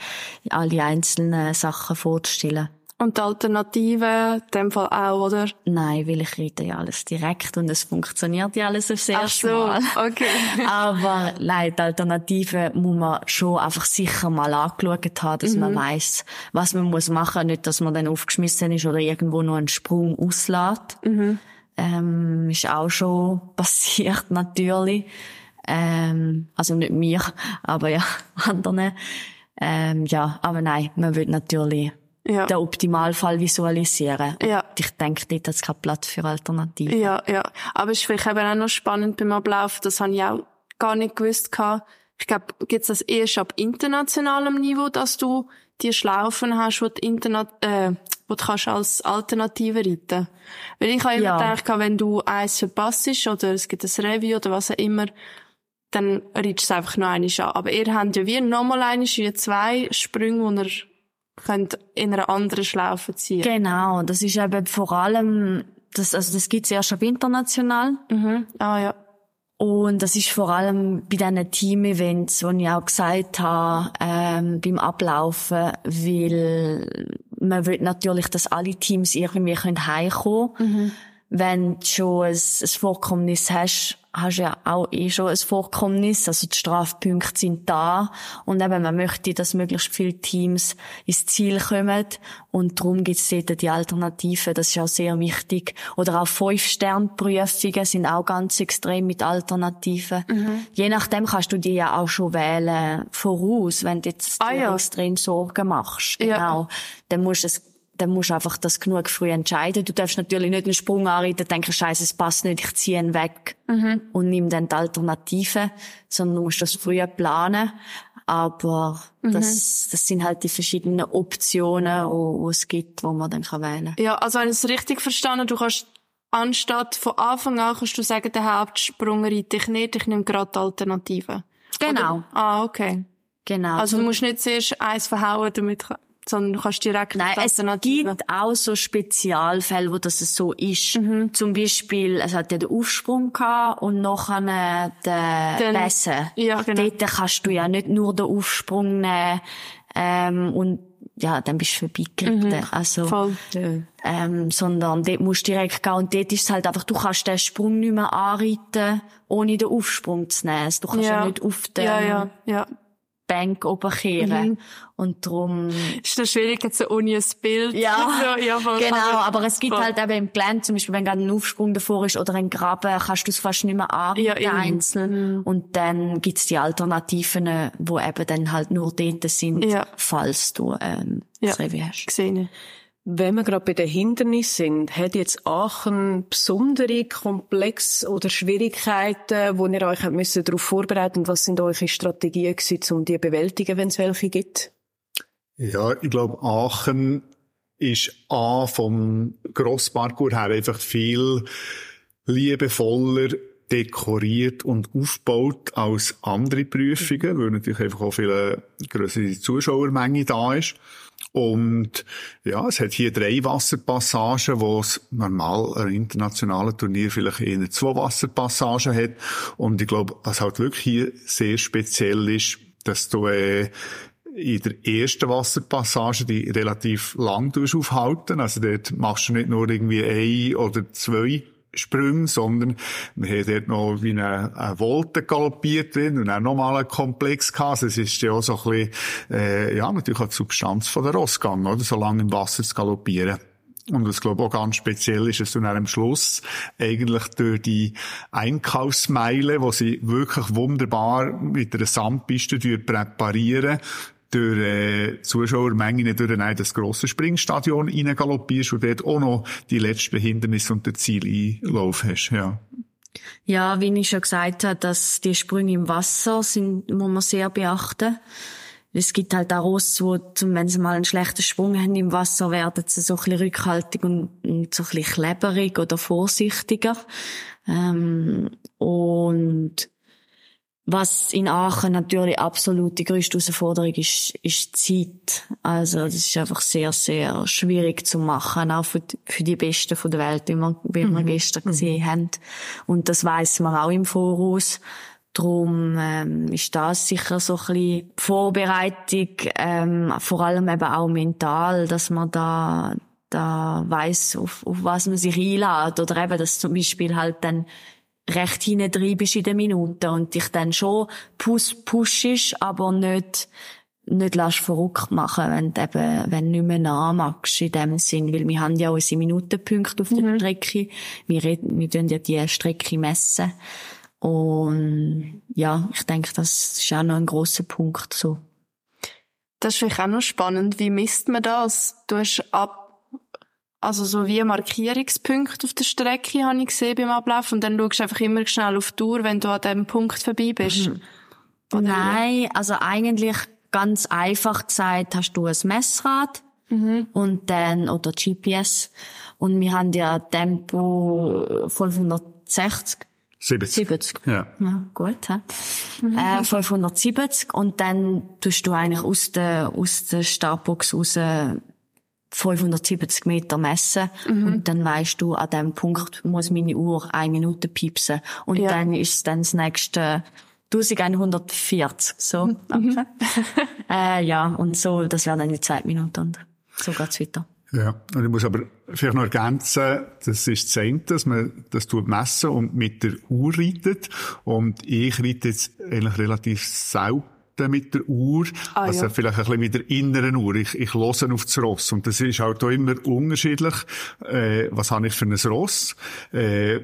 alle einzelnen Sachen vorzustellen. Und die Alternative, in dem Fall auch, oder? Nein, weil ich rede ja alles direkt und es funktioniert ja alles aufs erste Ach so, okay. Aber nein, die Alternative muss man schon einfach sicher mal angeschaut haben, dass mhm. man weiß, was man muss machen, nicht, dass man dann aufgeschmissen ist oder irgendwo noch einen Sprung auslässt. Mhm. Ähm, ist auch schon passiert, natürlich. Ähm, also nicht mir, aber ja, anderen. Ähm, ja, aber nein, man will natürlich ja. den Optimalfall visualisieren. Ja. ich denke, dort hat es keinen Platz für Alternativen. Ja, ja. Aber es ist vielleicht eben auch noch spannend beim Ablauf, das habe ich auch gar nicht gewusst. Ich glaube, gibt es das erst ab internationalem Niveau, dass du die Schlaufen hast, wo du, Interna äh, wo du kannst als Alternative reiten Weil ich habe immer ja. gedacht, wenn du eins verpasst oder es gibt ein Review oder was auch immer, dann reitest du es einfach noch einmal an. Aber ihr habt ja wie nochmal einmal wie zwei Sprünge, wo ihr könnt in einer anderen Schlaufe ziehen. Genau, das ist eben vor allem, das, also das gibt's erst ab international. Mhm. Ah, ja. Und das ist vor allem bei diesen Team-Events, wo ich auch gesagt habe, ähm, beim Ablaufen, weil man will natürlich, dass alle Teams irgendwie heimkommen können. Mhm. Wenn du schon ein, ein Vorkommnis hast, hast ja auch eh schon ein Vorkommnis, also die Strafpunkte sind da und eben man möchte, dass möglichst viele Teams ins Ziel kommen und darum gibt es dort die Alternativen, das ist auch sehr wichtig. Oder auch Fünf-Stern-Prüfungen sind auch ganz extrem mit Alternativen. Mhm. Je nachdem kannst du die ja auch schon wählen voraus, wenn du jetzt ah, ja. extrem Sorgen machst. Genau. Ja. Dann musst du es dann musst du einfach das genug früh entscheiden. Du darfst natürlich nicht einen Sprung anreiten, denken, scheiße, es passt nicht, ich ziehe ihn weg mhm. und nimm dann die Alternative, sondern du musst das früher planen. Aber mhm. das, das sind halt die verschiedenen Optionen, die es gibt, wo man dann kann wählen kann. Ja, also wenn ich es richtig verstanden du kannst anstatt von Anfang an kannst du sagen, der Hauptsprung reite ich nicht, ich nehme gerade die Alternative. Genau. Oder? Ah, okay. Genau. Also du musst nicht zuerst eins verhauen, damit sondern du kannst direkt Nein, es gibt auch so Spezialfälle, wo das so ist. Mhm. Zum Beispiel, es hat ja den Aufsprung gehabt und nachher den, den Bässe. Ja, genau. Dort kannst du ja nicht nur den Aufsprung nehmen, ähm, und ja, dann bist du vorbeigeritten. Mhm. Also, Voll. Ähm, sondern dort musst du direkt gehen. Und dort ist es halt einfach, du kannst den Sprung nicht mehr anreiten, ohne den Aufsprung zu nehmen. Also, du kannst ja, ja nicht auf den, ja, ja, ja. Bank oberkehren. Mhm. Und darum... Ist das schwierig, jetzt so ohne ein Bild? Ja, so, ja genau. Aber es gibt halt eben im Gelände, zum Beispiel, wenn gerade ein Aufsprung davor ist oder ein Graben, kannst du es fast nicht mehr an, ja, einzeln. Mhm. Und dann gibt's die Alternativen, wo eben dann halt nur dort sind, ja. falls du ähm, ja. das Revier hast. Gesehen. Wenn wir gerade bei den Hindernissen sind, hat jetzt Aachen besondere Komplex oder Schwierigkeiten, wo ihr euch müssen darauf vorbereiten und was sind eure Strategien gewesen, um die zu bewältigen, wenn es welche gibt? Ja, ich glaube, Aachen ist A vom Grossparcours her einfach viel liebevoller dekoriert und aufgebaut als andere Prüfungen, weil natürlich einfach auch viel größere Zuschauermenge da ist. Und ja, es hat hier drei Wasserpassagen, wo es normal ein internationalen Turnier vielleicht eher zwei Wasserpassagen hat. Und ich glaube, was halt wirklich hier sehr speziell ist, dass du äh, in der ersten Wasserpassage die relativ lang aufhalten. Also dort machst du nicht nur irgendwie ein oder zwei Sprünge, sondern wir haben dort noch wie eine, eine Volte galoppiert drin und auch nochmal einen Komplex gehabt. Es ist ja auch so ein bisschen, äh, ja, natürlich auch die Substanz von der Ross gegangen, oder? So lange im Wasser zu galoppieren. Und was, glaube ich, auch ganz speziell ist, dass du dann am Schluss eigentlich durch die Einkaufsmeile, wo sie wirklich wunderbar mit einer Sandpiste präparieren, durch äh, Zuschauermengen durch ein das grosse Springstadion reingaloppierst und dort auch noch die letzten Hindernisse und den Zieleinlauf hast, ja. Ja, wie ich schon gesagt habe, dass die Sprünge im Wasser sind, muss man sehr beachten. Es gibt halt auch Ross, wo, wenn sie mal einen schlechten Sprung haben im Wasser, werden sie so ein bisschen rückhaltig und, und so ein bisschen kleberig oder vorsichtiger. Ähm, und was in Aachen natürlich absolut die größte Herausforderung ist, ist die Zeit. Also, das ist einfach sehr, sehr schwierig zu machen, auch für, die, für die Besten von der Welt, wie wir, wie wir mhm. gestern gesehen mhm. haben. Und das weiß man auch im Voraus. Darum ähm, ist das sicher so ein bisschen Vorbereitung, ähm, vor allem eben auch mental, dass man da da weiß, auf, auf was man sich einlädt. Oder eben, dass zum Beispiel halt dann recht hinentreibst in den Minuten und dich dann schon push, pushst, aber nicht, nicht lässt verrückt machen, wenn du eben, wenn du nicht mehr nachmachst in dem Sinn, weil wir haben ja unsere Minutenpunkte auf mhm. der Strecke. Wir reden, wir tun ja die Strecke messen. Und, ja, ich denke, das ist auch noch ein grosser Punkt, so. Das ist vielleicht auch noch spannend. Wie misst man das? Du hast ab also so wie Markierungspunkt auf der Strecke habe ich gesehen beim Ablauf und dann schaust du einfach immer schnell auf die Tour, wenn du an diesem Punkt vorbei bist. Mhm. Nein, also eigentlich ganz einfach gesagt hast du ein Messrad mhm. und dann oder GPS und wir haben ja Tempo 560 70. 70. Ja. ja gut, hä? Mhm. Äh, 570 und dann tust du eigentlich aus der, aus der Startbox raus 570 Meter messen mhm. und dann weißt du, an dem Punkt muss meine Uhr eine Minute piepsen und ja. dann ist dann das nächste 1140, so. Mhm. Okay. äh, ja, und so, das wären dann die zwei Minuten und so geht's weiter. Ja, und ich muss aber vielleicht noch ergänzen, das ist das eine, dass man das tut messen und mit der Uhr reitet. Und ich reite jetzt eigentlich relativ selten mit der Uhr. Ah, also ja. vielleicht ein bisschen mit der inneren Uhr. Ich, ich höre auf das Ross. Und das ist halt auch immer unterschiedlich. Äh, was habe ich für ein Ross? Äh,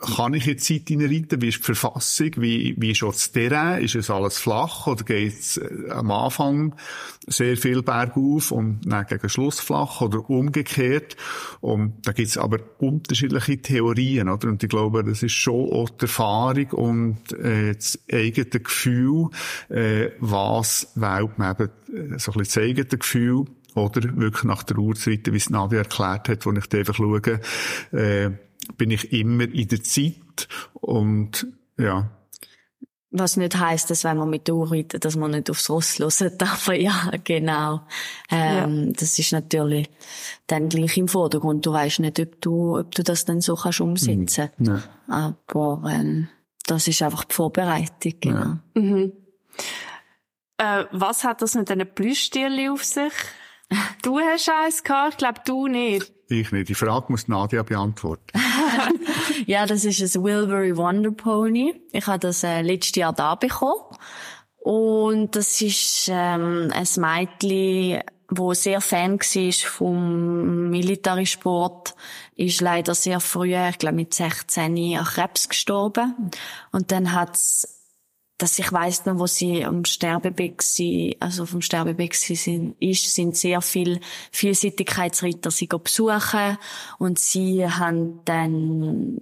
kann ich jetzt Zeit reinreiten? Wie ist die Verfassung? Wie, wie ist auch das Terrain? Ist es alles flach oder geht es äh, am Anfang sehr viel bergauf und dann gegen Schluss flach oder umgekehrt? Und da gibt es aber unterschiedliche Theorien, oder? Und ich glaube, das ist schon auch die Erfahrung und äh, das eigene Gefühl, äh, was wählt man eben äh, so ein bisschen das eigene Gefühl oder wirklich nach der Uhr zu reiten, wie es Nadia erklärt hat, wo ich einfach schaue, äh, bin ich immer in der Zeit und ja. Was nicht heisst, dass wenn man mit der Uhr reitet, dass man nicht aufs Ross hört, aber ja, genau. Ähm, ja. Das ist natürlich dann gleich im Vordergrund. Du weißt nicht, ob du, ob du das dann so kannst umsetzen. Mhm. Aber ähm, das ist einfach die Vorbereitung, genau. Ja. Mhm. Äh, was hat das mit diesen Plüschtierchen auf sich? Du hast eins gehabt, ich glaube, du nicht. Ich nicht. Die Frage muss Nadia beantworten. ja, das ist ein Wilbury Wonder Pony. Ich habe das äh, letztes Jahr da bekommen. Und das ist ähm, ein Mädchen, wo sehr Fan war vom Militärsport, ist leider sehr früh, ich glaube mit 16, an Krebs gestorben. Und dann hat's dass ich weiss noch, wo sie am Sterbebett sie, also vom Sterbebett sie sind, ist, sind sehr viel Vielseitigkeitsritter sie besuchen und sie haben dann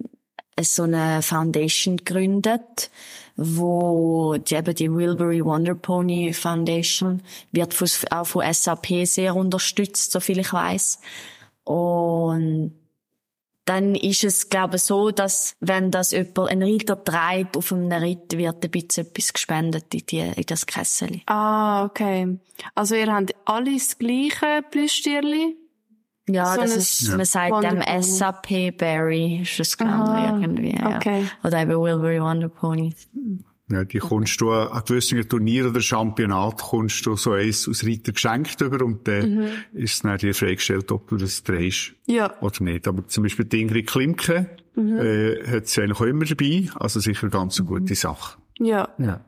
so eine Foundation gegründet, wo die, eben die Wilbury Wonder Pony Foundation wird auch von SAP sehr unterstützt, so viel ich weiß. Und dann ist es, glaube ich, so, dass, wenn das jemand, ein Reiter treibt, auf einem Ritt wird ein bisschen etwas gespendet in, die, in das Kessel. Ah, okay. Also ihr habt alle das gleiche Plüschtierli? Ja, So das ist, man sagt dem Wonder Pony. SAP Berry, ist das, glaube ich, irgendwie, ja. okay. Oder eben Wilbury Wonder Pony. Ja, die kommst du an gewissen Turnier oder Championat kommst du so eins aus Reiter geschenkt über und dann ist es dann dir freigestellt, ob du das drehst Ja. oder nicht. Aber zum Beispiel die Ingrid Klimke äh, hat sie eigentlich auch immer dabei, also sicher ganz eine gute Sache. Ja. Ja.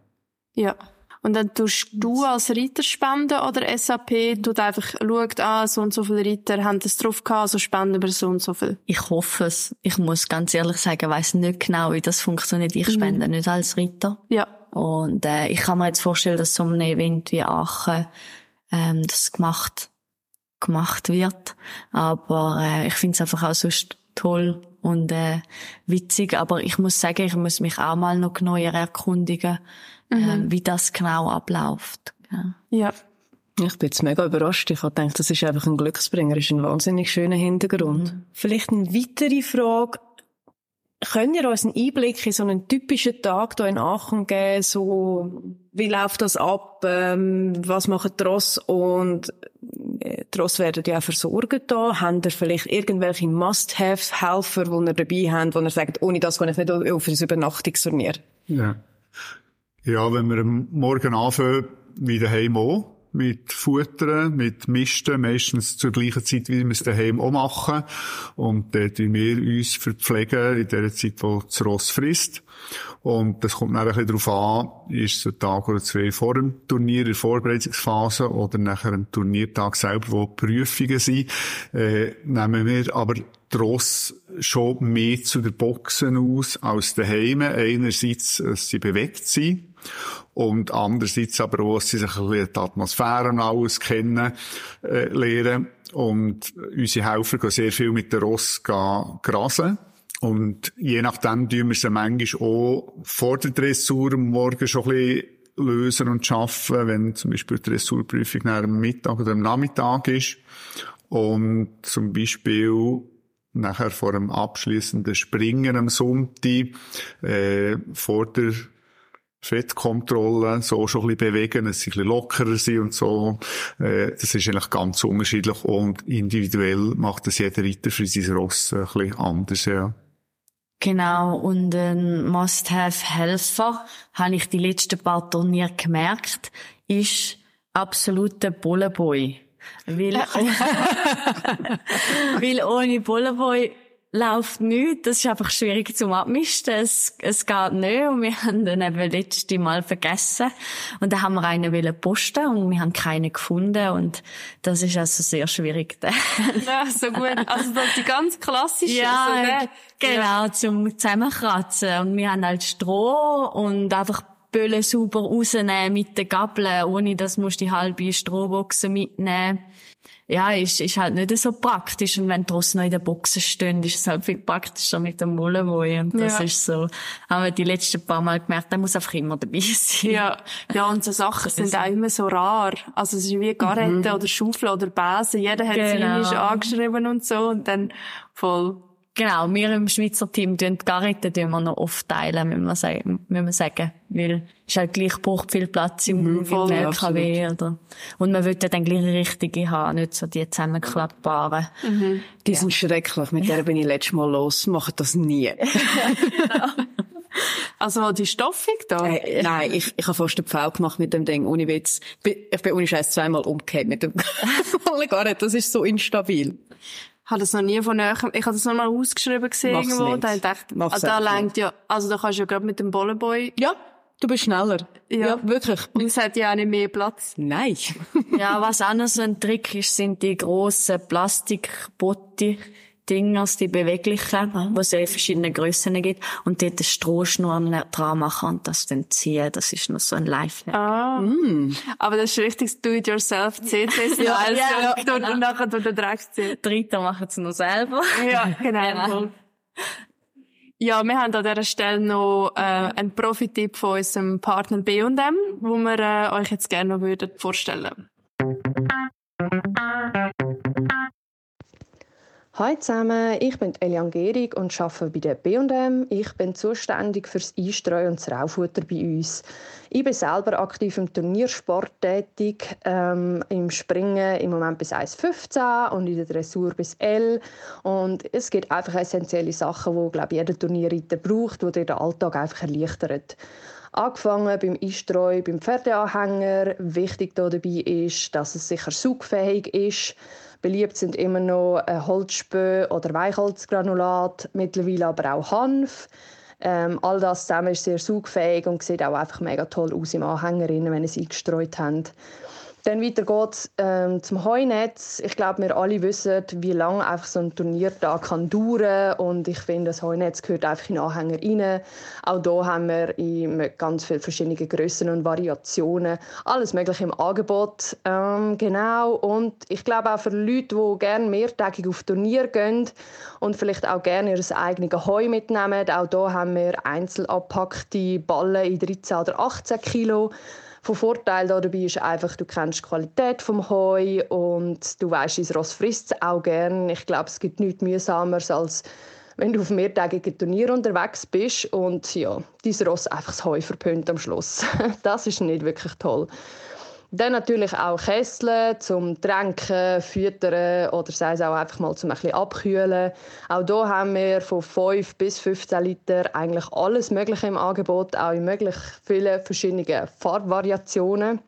Ja. Und dann tust du als Reiter spenden oder SAP tut einfach, schaut an, so und so viele Reiter haben das drauf gehabt, also spenden wir so und so viel. Ich hoffe es. Ich muss ganz ehrlich sagen, weiss nicht genau, wie das funktioniert. Ich spende nicht als Ritter. Ja. Und äh, ich kann mir jetzt vorstellen, dass so einem Event wie Aachen ähm, das gemacht gemacht wird. Aber äh, ich finde es einfach auch sonst toll und äh, witzig. Aber ich muss sagen, ich muss mich auch mal noch genauer erkundigen, äh, wie das genau abläuft. Ja. Ja. Ich bin jetzt mega überrascht. Ich habe gedacht, das ist einfach ein Glücksbringer, ist ein wahnsinnig schöner Hintergrund. Vielleicht eine weitere Frage. Könnt ihr uns einen Einblick in so einen typischen Tag hier in Aachen geben? So, wie läuft das ab? Ähm, was machen die Ross? Und äh, die Ross werden ja auch versorgt da. Habt ihr vielleicht irgendwelche Must-Have-Helfer, die ihr dabei habt, wo ihr sagt, ohne das kann ich nicht auf ein Übernachtungsturnier? Ja. Ja, wenn wir am Morgen anfangen, wie daheim auch, mit Futtern, mit Misten, meistens zur gleichen Zeit, wie wir es daheim auch machen. Und dann tun wir uns verpflegen in der Zeit, wo das Ross frisst. Und das kommt dann ein bisschen darauf an, ist es ein Tag oder zwei vor dem Turnier in der Vorbereitungsphase oder nachher ein Turniertag selber, wo Prüfungen sind, äh, nehmen wir aber die Ross schon mehr zu der Boxen aus als daheim. Einerseits, dass sie bewegt sind. Und andererseits aber dass sie sich ein bisschen die Atmosphäre alles kennen, äh, lernen. Und unsere Helfer gehen sehr viel mit der Ross grasen. Und je nachdem tun wir sie manchmal auch vor der Dressur am Morgen schon ein bisschen lösen und schaffen, wenn zum Beispiel die Dressurprüfung nach am Mittag oder am Nachmittag ist. Und zum Beispiel nachher vor dem abschließenden Springen am Sonntag, äh, vor der Fettkontrolle, so schon ein bisschen bewegen, dass sie ein bisschen lockerer sind und so. Äh, das ist eigentlich ganz unterschiedlich und individuell macht das jeder Reiter für sein Ross ein bisschen anders, ja. Genau, und ein Must-Have-Helfer, habe ich die letzten paar Turniere gemerkt, ist absoluter Bullenboy. Weil, weil ohne Bullenboy läuft nichts. Das ist einfach schwierig zum Abmischen. Es, es geht nicht. Und wir haben den eben letzte Mal vergessen. Und dann haben wir einen wollen posten und wir haben keinen gefunden. Und das ist also sehr schwierig. Ja, so gut. Also das die ganz klassische. Ja, so, ne? genau, zum Zusammenkratzen. Und wir haben halt Stroh und einfach Böllen sauber rausnehmen mit den Gabeln, ohne dass musst die halbe Strohboxen mitnehmen. Ja, ist, ist halt nicht so praktisch. Und wenn draussen noch in der Boxen stehen, ist es halt viel praktischer mit dem Mullenboy. Und das Ja. ist so, haben wir die letzten paar Mal gemerkt, der muss einfach immer dabei sein. Ja, ja, und so Sachen sind auch immer so rar. Also es ist wie Garette oder Schaufel oder Besen. Jeder hat Genau. seine angeschrieben und so und dann voll. Genau, wir im Schweizer Team tun die Garreten tun wir noch oft teilen, müssen wir sagen, müssen wir sagen. Weil, es ist halt gleich braucht viel Platz im, im voll, LKW, oder? Und man will ja dann gleich richtige haben, nicht so die zusammenklappbaren. Die sind schrecklich. Mit der bin ich letztes Mal los. Machen das nie. Also die Stoffung da. Äh, nein, ich, ich habe fast den Pfau gemacht mit dem Ding, ohne Witz. Bin- Ich bin ohne Scheiß zweimal umgekehrt mit dem gar nicht. Das ist so instabil. Ich habe das noch nie von näher, ich habe das noch mal ausgeschrieben gesehen Mach's irgendwo, nicht. da hab ich Mach's ah, da lenkt ja, also da kannst du ja gerade mit dem Bollenboy, Ja, du bist schneller. Ja. wirklich. und es hat ja auch nicht mehr Platz. Nein. Ja, was auch noch so ein Trick ist, sind die grossen Plastikbotti. Dingers, die beweglichen, wo es ja in verschiedenen Grössen gibt, und dort eine Strohschnur dran machen und das dann ziehen. Das ist noch so ein Lifehack. Ah. Aber das ist richtig do-it-yourself CC-Style. Ja, ja, so, und nachher du den Dreck ziehen. Die Ritter machen es noch selber. Ja, genau. Genau. Ja, wir haben an dieser Stelle noch äh, einen Profi-Tipp von unserem Partner B&M, wo wir äh, euch jetzt gerne noch würden vorstellen Hi zusammen, ich bin Elian Gehrig und arbeite bei der B&M. Ich bin zuständig für das Einstreuen und das Raufutter bei uns. Ich bin selber aktiv im Turniersport tätig, ähm, im Springen im Moment bis 1,15 und in der Dressur bis L. Und es gibt einfach essentielle Sachen, die glaube ich, jeder Turnierreiter braucht, die den Alltag einfach erleichtert. Angefangen beim Einstreuen, beim Pferdeanhänger. Wichtig dabei ist, dass es sicher saugfähig ist. Beliebt sind immer noch Holzspö oder Weichholzgranulat, mittlerweile aber auch Hanf. Ähm, all das zusammen ist sehr saugfähig und sieht auch einfach mega toll aus im Anhänger, wenn sie eingestreut haben. Dann weiter geht's ähm, zum Heunetz. Ich glaube, wir alle wissen, wie lange einfach so ein Turniertag kann dauern und ich finde, das Heunetz gehört einfach in Anhänger rein. Auch hier haben wir in ganz viele verschiedene Größen und Variationen alles Mögliche im Angebot. Ähm, genau. Und ich glaube auch für Leute, die gerne mehrtägig auf Turnier gehen und vielleicht auch gerne ihr eigenes Heu mitnehmen, auch hier haben wir einzeln abgepackte Ballen in 13 oder 18 Kilo. Von Vorteil dabei ist einfach, du kennst die Qualität vom Heu und du weißt, dein Ross frisst es auch gern. Ich glaube, es gibt nichts mühsameres als wenn du auf mehrtägigen Turnier unterwegs bist und ja, dein Ross einfach das Heu verpönt am Schluss. das ist nicht wirklich toll. Dann natürlich auch Kessel zum Tränken, Füttern oder sei es auch einfach mal zum ein abkühlen. Auch hier haben wir von 5 bis 15 Liter eigentlich alles Mögliche im Angebot, auch in möglich vielen verschiedenen Farbvariationen.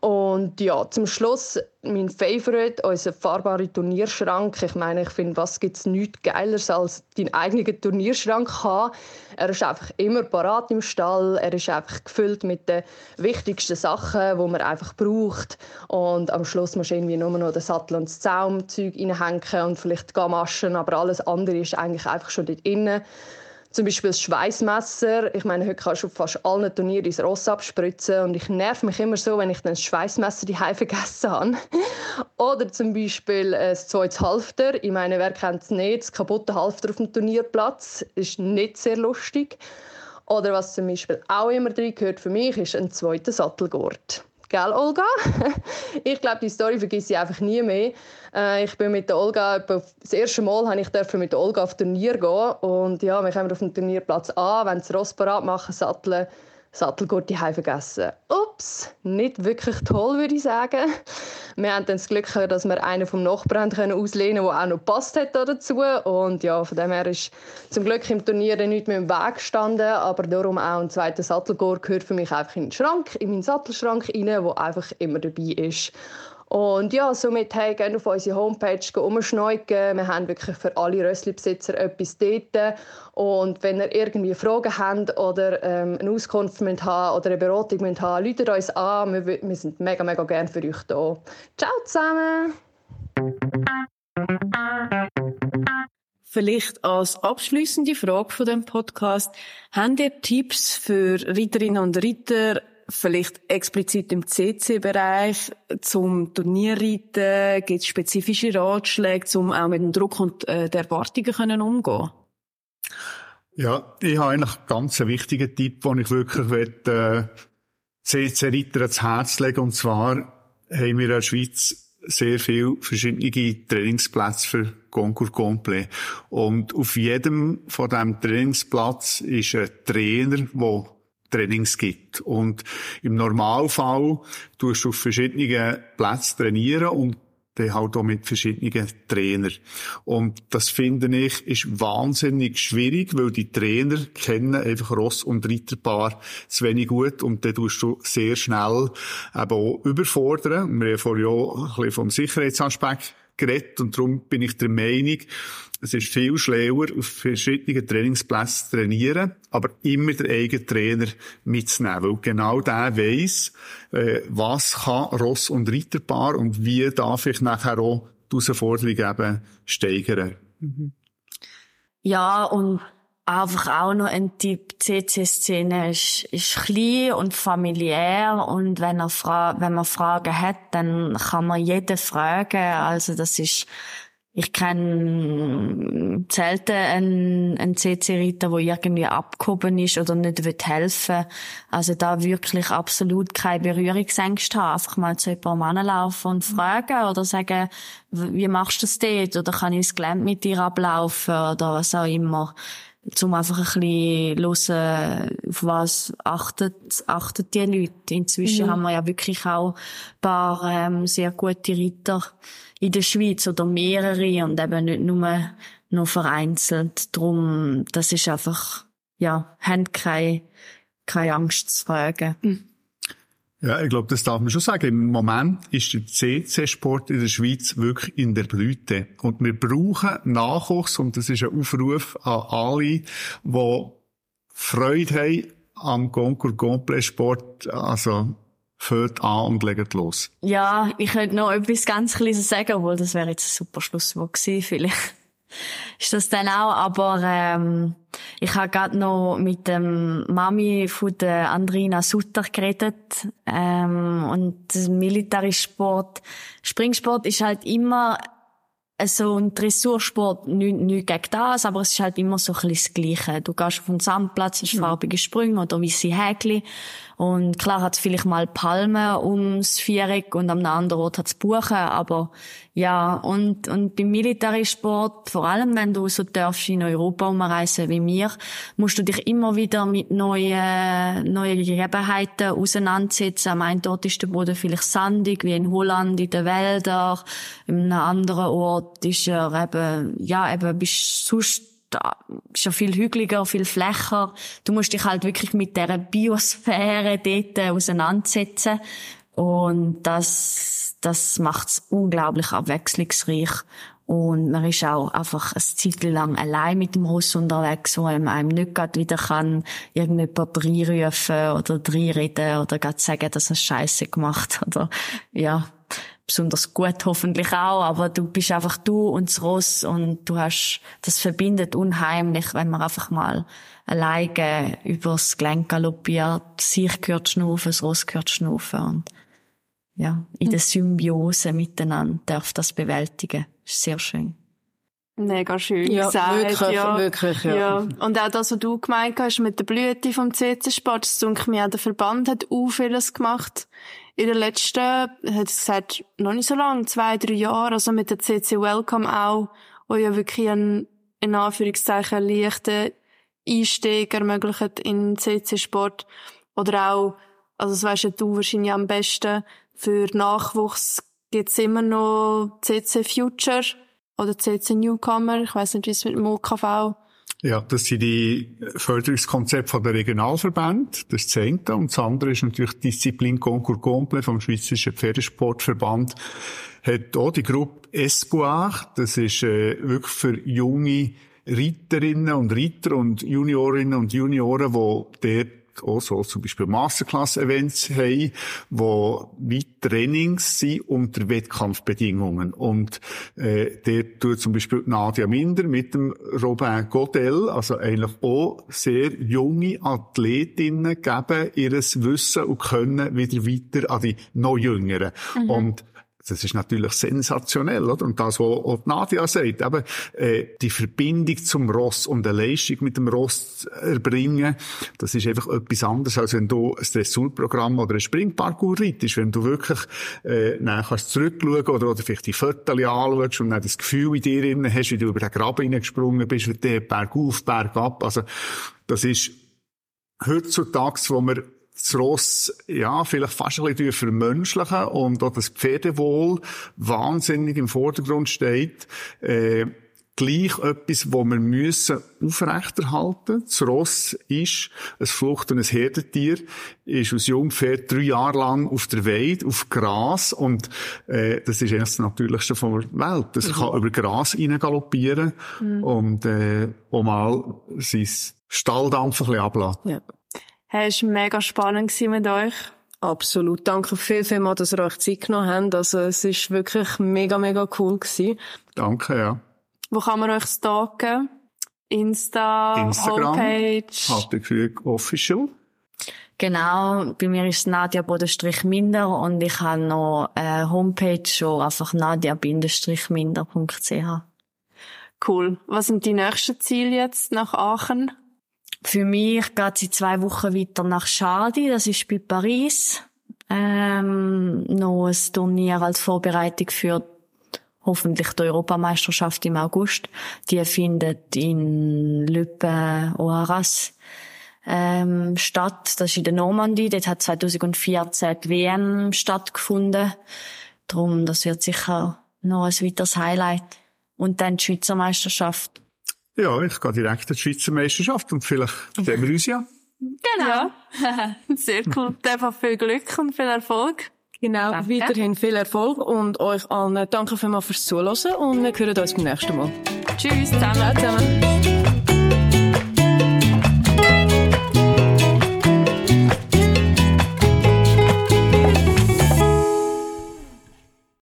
Und ja, zum Schluss mein Favorite, unser fahrbarer Turnierschrank. Ich meine, ich finde, was gibt es nichts Geileres als deinen eigenen Turnierschrank haben. Er ist einfach immer parat im Stall. Er ist einfach gefüllt mit den wichtigsten Sachen, die man einfach braucht. Und am Schluss musst du irgendwie nur noch den Sattel und das Zaumzeug reinhängen und vielleicht die Gamaschen, aber alles andere ist eigentlich einfach schon dort drin. Zum Beispiel das Schweißmesser. Ich meine, heute kannst du auf fast allen Turnieren ins Ross abspritzen und ich nerv mich immer so, wenn ich dann das Schweißmesser die vergessen habe. Oder zum Beispiel äh, das zweites Halfter. Ich meine, wer kennt es nicht? Das kaputte Halfter auf dem Turnierplatz ist nicht sehr lustig. Oder was zum Beispiel auch immer drin gehört für mich, ist ein zweiter Sattelgurt. Gell, Olga? ich glaube, die Story vergesse ich einfach nie mehr. Äh, ich bin mit der Olga, das erste Mal habe ich mit der Olga auf Turnier gehen und ja, wir kommen auf dem Turnierplatz an, wenn sie Ross machen, satteln Sattelgurt die vergessen. Ups, nicht wirklich toll, würde ich sagen. Wir haben dann das Glück, dass wir einen vom Nachbarn auslehnen können, der auch noch passt hat dazu. Und ja, von dem her ist zum Glück im Turnier nicht mehr im Weg gestanden, aber darum auch ein zweiter Sattelgurt gehört für mich einfach in den Schrank, in meinen Sattelschrank rein, der einfach immer dabei ist. Und ja, somit hey, gerne auf unsere Homepage umschneuken. Wir haben wirklich für alle Rössli-Besitzer etwas dort. Und wenn ihr irgendwie Fragen habt oder ähm, eine Auskunft haben oder eine Beratung haben, ruft uns an. Wir, wir sind mega, mega gerne für euch da. Ciao zusammen! Vielleicht als abschließende Frage von dem Podcast: Habt ihr Tipps für Reiterinnen und Reiter, vielleicht explizit im CC-Bereich zum Turnierreiten? Gibt es spezifische Ratschläge, um auch mit dem Druck und äh, den Erwartungen können umgehen Ja, ich habe eigentlich einen ganz wichtigen Tipp, den ich wirklich will, äh, CC-Reiter ans Herz legen Und zwar haben wir in der Schweiz sehr viele verschiedene Trainingsplätze für Concours Complet. Und auf jedem von diesem Trainingsplatz ist ein Trainer, der Trainings gibt. Und im Normalfall tust du auf verschiedenen Plätzen trainieren und dann halt auch mit verschiedenen Trainern. Und das finde ich, ist wahnsinnig schwierig, weil die Trainer kennen einfach Ross- und Reiterpaar zu wenig gut und dann tust du sehr schnell eben auch überfordern. Wir haben vorhin auch ein bisschen vom Sicherheitsaspekt geredet und darum bin ich der Meinung, es ist viel schlauer, auf verschiedenen Trainingsplätzen zu trainieren, aber immer den eigenen Trainer mitzunehmen, weil genau der weiss, äh, was kann Ross- und Reiterpaar und wie darf ich nachher auch die Herausforderung eben steigern. Mhm. Ja, und einfach auch noch ein Tipp, CC-Szene ist, ist klein und familiär und wenn, er wenn man Fragen hat, dann kann man jeden fragen. Also das ist ich kenne selten einen, einen CC-Ritter, der irgendwie abgehoben ist oder nicht helfen will. Also da wirklich absolut keine Berührungsängste haben. Einfach mal zu jemandem anlaufen und fragen oder sagen, wie machst du das dort? Oder kann ich das Gelände mit dir ablaufen? Oder was auch immer. Um einfach ein bisschen hören, auf was achtet, achtet die Leute. Inzwischen mhm. haben wir ja wirklich auch ein paar ähm, sehr gute Ritter in der Schweiz oder mehrere und eben nicht nur nur vereinzelt. Drum, das ist einfach, ja, haben keine, keine Angst zu fragen. Mhm. Ja, ich glaube, das darf man schon sagen. Im Moment ist der CC-Sport in der Schweiz wirklich in der Blüte. Und wir brauchen Nachwuchs, und das ist ein Aufruf an alle, die Freude haben am Concours Complet Sport. Also, fällt an und legt los. Ja, ich könnte noch etwas ganz Kleines sagen, obwohl das wäre jetzt ein super Schlusswort gewesen, vielleicht. Ist das dann auch, aber ähm, ich habe gerade noch mit dem Mami von der Andrina Sutter geredet ähm, und Militärsport, Springsport ist halt immer so ein Dressursport, nicht, nicht gegen das, aber es ist halt immer so ein bisschen das Gleiche. Du gehst auf den Sandplatz, hast farbige Sprünge oder weisse Häkchen und klar hat es vielleicht mal Palmen ums Viereck und am anderen Ort hat es Buchen, aber ja, und, und beim Militärsport, vor allem wenn du so darfst in Europa umreisen wie mir, musst du dich immer wieder mit neuen, neuen Gegebenheiten auseinandersetzen. Am einen Ort ist der Boden vielleicht sandig, wie in Holland, in den Wäldern. Einem anderen Ort ist er eben, ja, eben, bist sonst da ist ja viel hügeliger, viel flächer. Du musst dich halt wirklich mit der Biosphäre dort auseinandersetzen. Und das, das macht's unglaublich abwechslungsreich. Und man ist auch einfach eine Zeit lang allein mit dem Ross unterwegs, wo man einem nicht gerade wieder kann, irgendjemand reinrufen oder reinreden oder gerade sagen, dass er Scheiße gemacht oder, ja besonders gut hoffentlich auch, aber du bist einfach du und das Ross und du hast, das verbindet unheimlich, wenn man einfach mal alleine übers Gelenk galoppiert, sich gehört schnaufen, das Ross gehört schnaufen und ja, in der Symbiose miteinander darf das bewältigen. Ist sehr schön. Mega schön ja, gesagt. Wirklich, ja, wirklich, ja. ja. Und auch das, was du gemeint hast mit der Blüte vom CC-Sport, das denke mir auch, der Verband hat auch vieles gemacht in den letzten, hat es gesagt, noch nicht so lang, zwei, drei Jahre, also mit der CC Welcome auch, wo ja wirklich ein, in Anführungszeichen, leichten Einstieg ermöglicht in CC-Sport. Oder auch, also das weisst du wahrscheinlich am besten, für Nachwuchs gibt's immer noch CC Future oder CC Newcomer, ich weiß nicht, wie es mit dem OKV ja, das sind die Förderungskonzepte der Regionalverbände. Das eine. Und das andere ist natürlich Disziplin Concours Complet vom Schweizerischen Pferdesportverband. Hat auch die Gruppe Espoir. Das ist äh, wirklich für junge Reiterinnen und Reiter und Juniorinnen und Junioren, die dort auch so zum Beispiel Masterclass-Events haben, wo wie Trainings sind unter Wettkampfbedingungen. Und äh, der tut zum Beispiel Nadia Minder mit dem Robin Godel, also eigentlich auch sehr junge Athletinnen geben ihres Wissen und Können wieder weiter an die noch Jüngeren. Mhm. Und das ist natürlich sensationell, oder? Und das, was auch Nadia sagt, eben, äh, die Verbindung zum Ross und eine Leistung mit dem Ross erbringen, das ist einfach etwas anderes, als wenn du ein Dressurprogramm oder ein Springparcours reitest. Wenn du wirklich, äh, dann kannst zurückschauen oder, oder vielleicht die Fotos anschaust und dann das Gefühl in dir drin hast, wie du über den Graben hineingesprungen bist, wie der bergauf, bergab. Also, das ist heutzutage, wo wir das Ross, ja, vielleicht fast ein bisschen vermenschlichen und auch das Pferdewohl wahnsinnig im Vordergrund steht, äh, gleich etwas, wo wir müssen aufrechterhalten. Das Ross ist ein Flucht- und ein Herdentier, ist aus Jungpferd drei Jahre lang auf der Weide, auf Gras und äh, das ist eigentlich das Natürlichste von der Welt. Das mhm. kann über Gras galoppieren mhm. und äh, auch mal sein Stalldampf ein bisschen ablassen. Ja. Hey, es war mega spannend mit euch. Absolut. Danke viel, viel mal, dass ihr euch Zeit genommen habt. Also, es ist wirklich mega, mega cool gewesen. Danke, ja. Wo kann man euch stalken? Insta, Instagram, Homepage? Halbkrieg Official. Genau, bei mir ist Nadia Bodenstrich Minder und ich habe noch eine Homepage, wo einfach nadia-minder.ch. Cool. Was sind die nächsten Ziele jetzt nach Aachen? Für mich geht es in zwei Wochen weiter nach Schadi, das ist bei Paris. Ähm, noch ein Turnier als Vorbereitung für hoffentlich die Europameisterschaft im August. Die findet in Lüppe, Oaras ähm, statt. Das ist in der Normandie. Dort hat 2014 die WM stattgefunden. Darum, das wird sicher noch ein weiteres Highlight. Und dann die Schweizer Meisterschaft. Ja, ich gehe direkt an die Schweizer Meisterschaft und vielleicht sehen wir uns ja. Genau. Ja. Sehr cool. Einfach viel Glück und viel Erfolg. Genau, danke. weiterhin viel Erfolg und euch allen danke vielmals fürs Zuhören und wir hören uns beim nächsten Mal. Tschüss zusammen. Ciao zusammen.